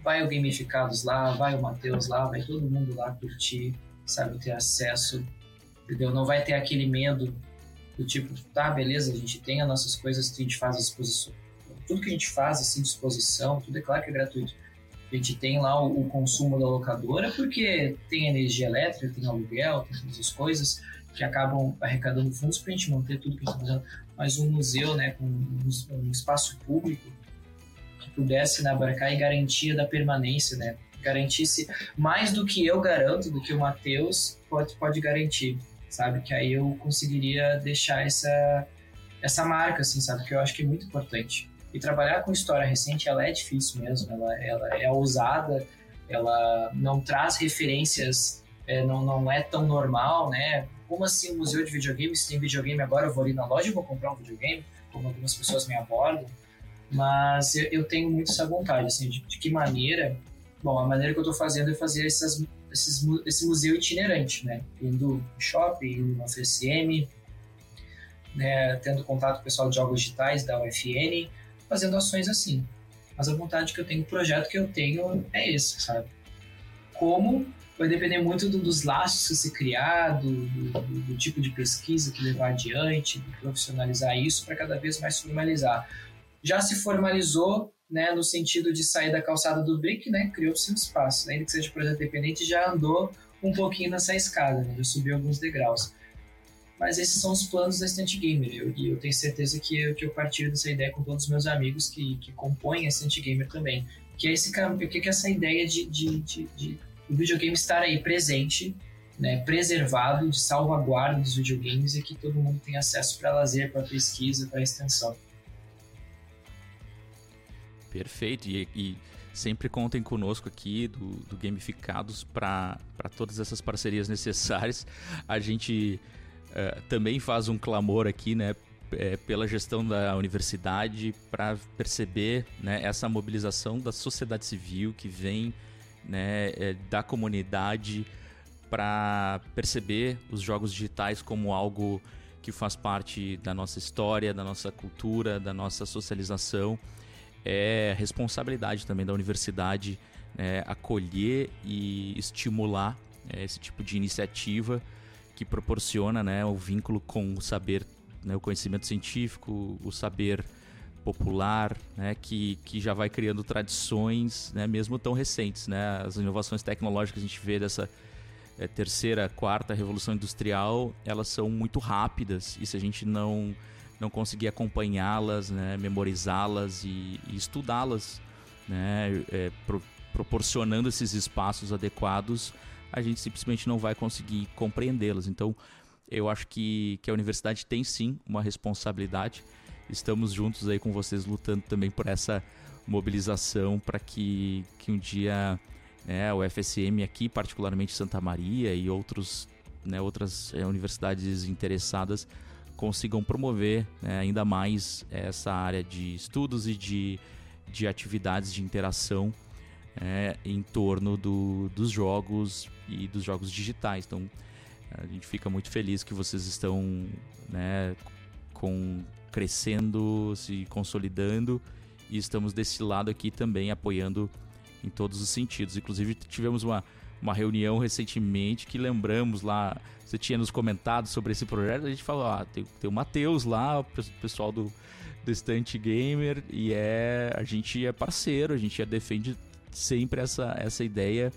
vai o Gamificados lá, vai o Matheus lá, vai todo mundo lá curtir, sabe, ter acesso, entendeu? Não vai ter aquele medo do tipo, tá, beleza, a gente tem as nossas coisas que a gente faz à disposição. Tudo que a gente faz assim, disposição, tudo é claro que é gratuito. A gente tem lá o, o consumo da locadora porque tem energia elétrica, tem aluguel, tem todas as coisas que acabam arrecadando fundos para a gente manter tudo que a gente está fazendo. Mas um museu, né, com um, um espaço público, pudesse né, abarcar e garantia da permanência, né? Garantisse mais do que eu garanto, do que o Matheus pode, pode garantir, sabe? Que aí eu conseguiria deixar essa, essa marca, assim, sabe? Que eu acho que é muito importante. E trabalhar com história recente, ela é difícil mesmo, ela, ela é ousada, ela não traz referências, é, não, não é tão normal, né? Como assim um museu de videogame? Se tem videogame agora, eu vou ali na loja e vou comprar um videogame, como algumas pessoas me abordam. Mas eu, eu tenho muito essa vontade, assim, de, de, que maneira... Bom, a maneira que eu estou fazendo é fazer essas, esses, esse museu itinerante, né? Indo no shopping, indo no FSM, né? tendo contato com o pessoal de jogos digitais da UFN, fazendo ações assim. Mas a vontade que eu tenho, o projeto que eu tenho é esse, sabe? Como vai depender muito do, dos laços que você criar, do, do, do, tipo de pesquisa que levar adiante, profissionalizar isso para cada vez mais formalizar. Já se formalizou, né, no sentido de sair da calçada do BRIC, né, criou-se um espaço, ainda que seja projeto dependente, já andou um pouquinho nessa escada, né, já subiu alguns degraus. Mas esses são os planos da Instant Gamer, eu, e eu tenho certeza que eu, que eu partilho dessa ideia com todos os meus amigos que, que compõem a Instant Gamer também. Que é, esse, que é essa ideia de, de, de, de o videogame estar aí presente, né, preservado, de salvaguarda dos videogames e que todo mundo tenha acesso para lazer, para pesquisa, para extensão. Perfeito. E, e, sempre contem conosco aqui do, do Gamificados para todas essas parcerias [LAUGHS] necessárias. A gente uh, também faz um clamor aqui, né? É, pela gestão da universidade para perceber né, essa mobilização da sociedade civil que vem né, é, da comunidade para perceber os jogos digitais como algo que faz parte da nossa história, da nossa cultura, da nossa socialização. É responsabilidade também da universidade né, acolher e estimular é, esse tipo de iniciativa que proporciona né, o vínculo com o saber, né, o conhecimento científico, o saber popular, né, que, que já vai criando tradições, né, mesmo tão recentes. Né? As inovações tecnológicas que a gente vê dessa é, terceira, quarta revolução industrial, elas são muito rápidas e se a gente não, não conseguir acompanhá-las, né, memorizá-las e, e estudá-las, né, é, pro, proporcionando esses espaços adequados, a gente simplesmente não vai conseguir compreendê-las. Então, eu acho que, que a universidade tem sim uma responsabilidade estamos juntos aí com vocês lutando também por essa mobilização para que, que um dia né, o FSM aqui, particularmente Santa Maria e outros, né, outras é, universidades interessadas consigam promover né, ainda mais essa área de estudos e de, de atividades de interação é, em torno do, dos jogos e dos jogos digitais. Então, a gente fica muito feliz que vocês estão né, com crescendo, se consolidando e estamos desse lado aqui também apoiando em todos os sentidos. Inclusive tivemos uma, uma reunião recentemente que lembramos lá, você tinha nos comentado sobre esse projeto, a gente falou, ah, tem, tem o Matheus lá, o pessoal do, do Estante Gamer, e é a gente é parceiro, a gente é, defende sempre essa, essa ideia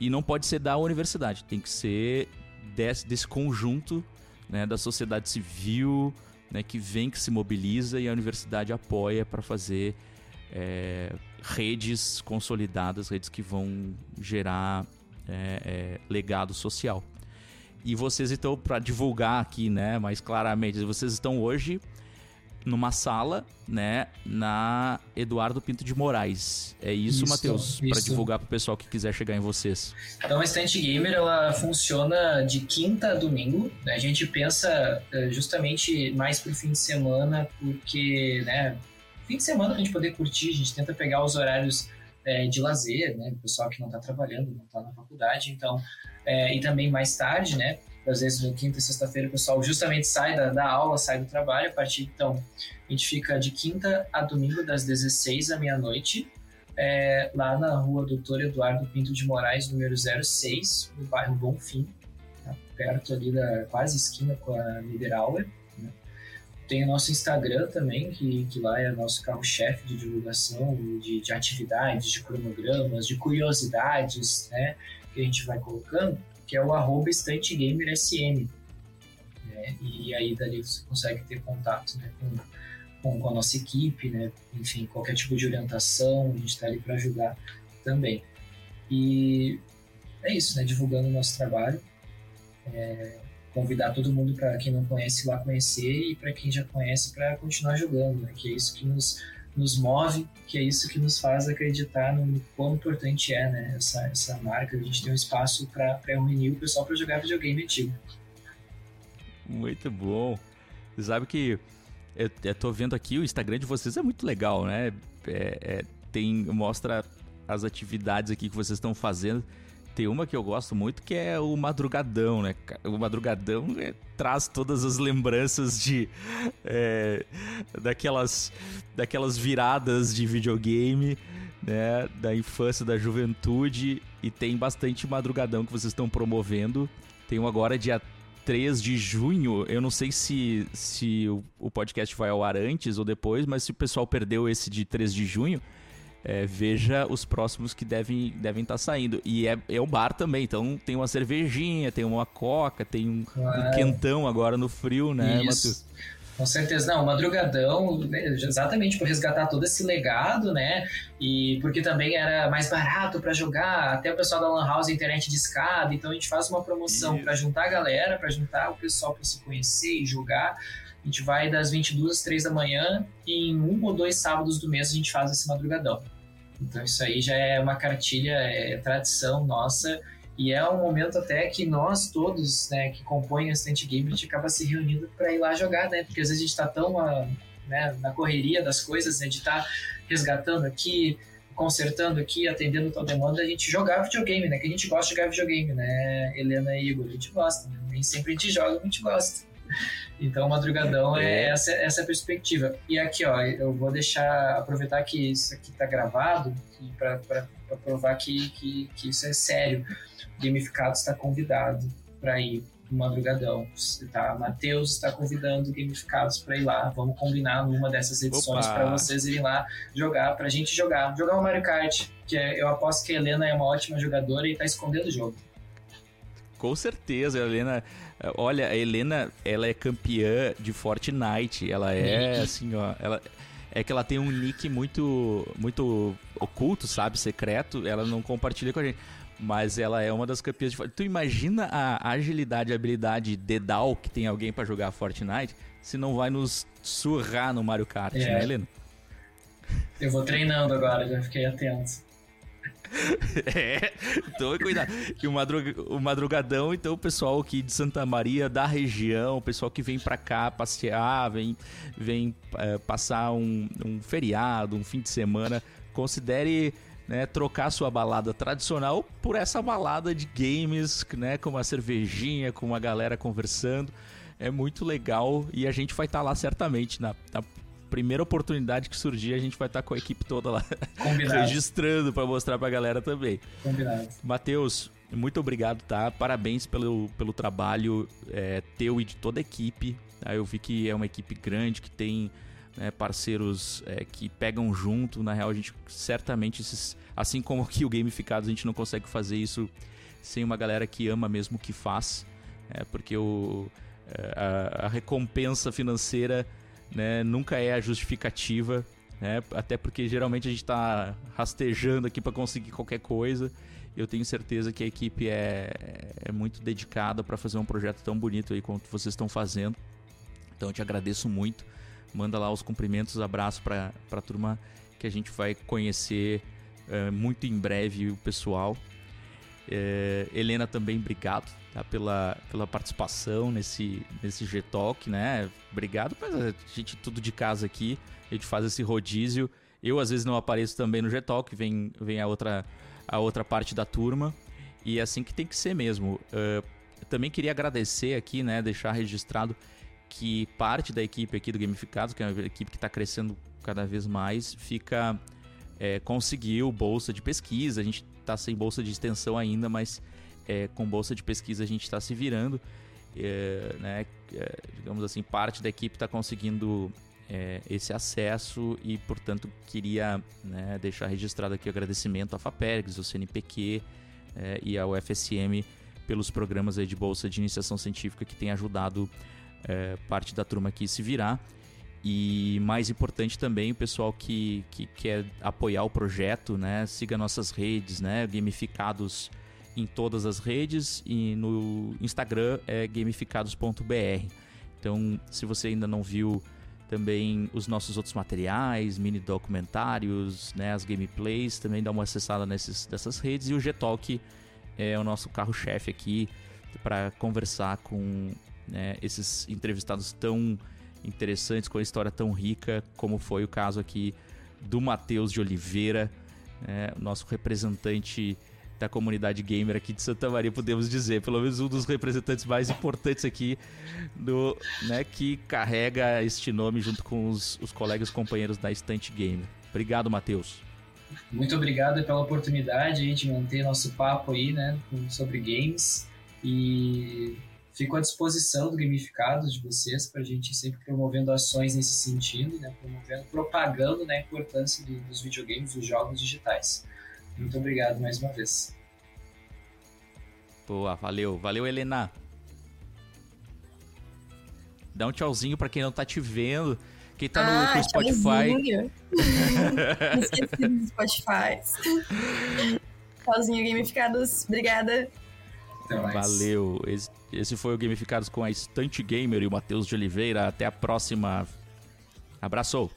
e não pode ser da universidade, tem que ser desse, desse conjunto né, da sociedade civil, né, que vem, que se mobiliza e a universidade apoia para fazer é, redes consolidadas, redes que vão gerar é, é, legado social. E vocês então, para divulgar aqui, né, mais claramente, vocês estão hoje numa sala, né, na Eduardo Pinto de Moraes. É isso, isso Matheus, para divulgar para o pessoal que quiser chegar em vocês. Então, a Estante Gamer ela funciona de quinta a domingo. Né? A gente pensa eh, justamente mais para o fim de semana, porque, né, fim de semana para a gente poder curtir, a gente tenta pegar os horários é, de lazer, né, o pessoal que não está trabalhando, não está na faculdade, então, é, e também mais tarde, né, às vezes no quinta e sexta-feira o pessoal justamente sai da, da aula, sai do trabalho, a partir então a gente fica de quinta a domingo das 16 à meia-noite, é, lá na rua Doutor Eduardo Pinto de Moraes, número 06, no bairro Bonfim, tá? perto ali da quase esquina com a Niederauer. Tem o nosso Instagram também, que, que lá é nosso carro-chefe de divulgação de, de atividades, de cronogramas, de curiosidades, né? Que a gente vai colocando que é o arroba estantegamersm. Né? E aí dali você consegue ter contato né, com, com, com, a nossa equipe, né? enfim, qualquer tipo de orientação, a gente está ali para ajudar também. E é isso, né? divulgando o nosso trabalho. É, convidar todo mundo para quem não conhece lá conhecer e para quem já conhece para continuar jogando, né? que é isso que nos nos move, que é isso que nos faz acreditar no quão importante é né, essa, essa marca, a gente tem um espaço para reunir o pessoal para jogar videogame antigo. Muito bom. Sabe que eu, eu tô vendo aqui o Instagram de vocês é muito legal, né? É, é, tem mostra as atividades aqui que vocês estão fazendo. Tem uma que eu gosto muito que é o Madrugadão, né? O Madrugadão é, traz todas as lembranças de. É, daquelas, daquelas viradas de videogame, né, da infância, da juventude e tem bastante madrugadão que vocês estão promovendo. Tem um agora dia 3 de junho. Eu não sei se, se o, o podcast vai ao ar antes ou depois, mas se o pessoal perdeu esse de 3 de junho, é, veja os próximos que devem estar devem tá saindo. E é, é um bar também, então tem uma cervejinha, tem uma coca, tem um, um quentão agora no frio, né, Matheus? Com certeza, não, madrugadão, né, exatamente por resgatar todo esse legado, né? E porque também era mais barato para jogar, até o pessoal da Lan House internet de escada, então a gente faz uma promoção para juntar a galera, para juntar o pessoal para se conhecer e jogar. A gente vai das 22 às 3 da manhã e em um ou dois sábados do mês a gente faz esse madrugadão. Então isso aí já é uma cartilha, é tradição nossa e é um momento até que nós todos, né, que compõem a Instant Game, a gente acaba se reunindo para ir lá jogar, né? Porque às vezes a gente está tão uh, né, na correria das coisas, né, de estar tá resgatando aqui, consertando aqui, atendendo toda demanda, a gente jogar videogame, né? Que a gente gosta de jogar videogame, né, Helena e Igor? A gente gosta, né? Nem sempre a gente joga, a gente gosta. Então, madrugadão é, é essa, essa perspectiva. E aqui, ó, eu vou deixar, aproveitar que isso aqui tá gravado para provar que, que, que isso é sério. Gamificado está convidado para ir no madrugadão. Tá? Matheus está convidando gamificados para ir lá. Vamos combinar numa dessas edições para vocês irem lá jogar, para a gente jogar. Jogar o Mario Kart, que é, eu aposto que a Helena é uma ótima jogadora e está escondendo o jogo. Com certeza, a Helena. Olha, a Helena, ela é campeã de Fortnite. Ela é assim, ó. Ela, é que ela tem um nick muito muito oculto, sabe? Secreto. Ela não compartilha com a gente. Mas ela é uma das campeãs de Tu imagina a agilidade e habilidade dedal que tem alguém para jogar Fortnite se não vai nos surrar no Mario Kart, é. né, Helena? Eu vou treinando agora, já fiquei atento. [LAUGHS] é, então cuidado. E o, madrug, o madrugadão, então o pessoal aqui de Santa Maria, da região, o pessoal que vem pra cá passear, vem, vem é, passar um, um feriado, um fim de semana, considere né, trocar sua balada tradicional por essa balada de games, né, com uma cervejinha, com uma galera conversando. É muito legal e a gente vai estar tá lá certamente na, na, primeira oportunidade que surgir, a gente vai estar tá com a equipe toda lá [LAUGHS] registrando para mostrar para a galera também. Combinado. Matheus, muito obrigado, tá? Parabéns pelo, pelo trabalho é, teu e de toda a equipe. Tá? Eu vi que é uma equipe grande que tem né, parceiros é, que pegam junto. Na real, a gente certamente, esses, assim como aqui o Gamificados, a gente não consegue fazer isso sem uma galera que ama mesmo o que faz. É, porque o, é, a, a, recompensa financeira né, nunca é a justificativa. Né, até porque geralmente a gente está rastejando aqui para conseguir qualquer coisa. Eu tenho certeza que a equipe é, é muito dedicada para fazer um projeto tão bonito aí quanto vocês estão fazendo. Então eu te agradeço muito manda lá os cumprimentos, abraço para a turma que a gente vai conhecer é, muito em breve o pessoal. É, Helena também, obrigado tá, pela, pela participação nesse, nesse G-Talk, né? Obrigado, mas a gente tudo de casa aqui, a gente faz esse rodízio. Eu às vezes não apareço também no G-Talk, vem, vem a, outra, a outra parte da turma. E é assim que tem que ser mesmo. Uh, também queria agradecer aqui, né? Deixar registrado que parte da equipe aqui do Gamificados, que é uma equipe que está crescendo cada vez mais, fica é, conseguiu bolsa de pesquisa. A gente está sem bolsa de extensão ainda, mas é, com bolsa de pesquisa a gente está se virando. É, né, é, digamos assim, parte da equipe está conseguindo é, esse acesso e, portanto, queria né, deixar registrado aqui o agradecimento à FAPERGS, ao CNPq é, e ao FSM pelos programas de bolsa de iniciação científica que tem ajudado é, parte da turma aqui se virar. E mais importante também, o pessoal que, que quer apoiar o projeto, né? Siga nossas redes, né? Gamificados em todas as redes e no Instagram é gamificados.br. Então, se você ainda não viu também os nossos outros materiais, mini documentários, né, as gameplays, também dá uma acessada nesses, dessas redes. E o G-Talk é o nosso carro-chefe aqui para conversar com né, esses entrevistados tão interessantes, com a história tão rica, como foi o caso aqui do Matheus de Oliveira, né, nosso representante da comunidade gamer aqui de Santa Maria, podemos dizer, pelo menos um dos representantes mais importantes aqui do, né, que carrega este nome junto com os, os colegas companheiros da Estante Gamer. Obrigado, Matheus. muito obrigado pela oportunidade de manter nosso papo aí, né, sobre games e fico à disposição do gamificado de vocês para a gente sempre promovendo ações nesse sentido, né, promovendo, propagando né, a importância do, dos videogames, dos jogos digitais. Muito obrigado mais uma vez. Boa, valeu. Valeu, Helena. Dá um tchauzinho para quem não tá te vendo. Quem tá no, ah, no Spotify. [LAUGHS] Esqueci do Spotify. [LAUGHS] Tchauzinho, gamificados. Obrigada. Então, Até mais. Valeu. Esse, foi o Gamificados com a Estante Gamer e o Matheus de Oliveira. Até a próxima. Abraço.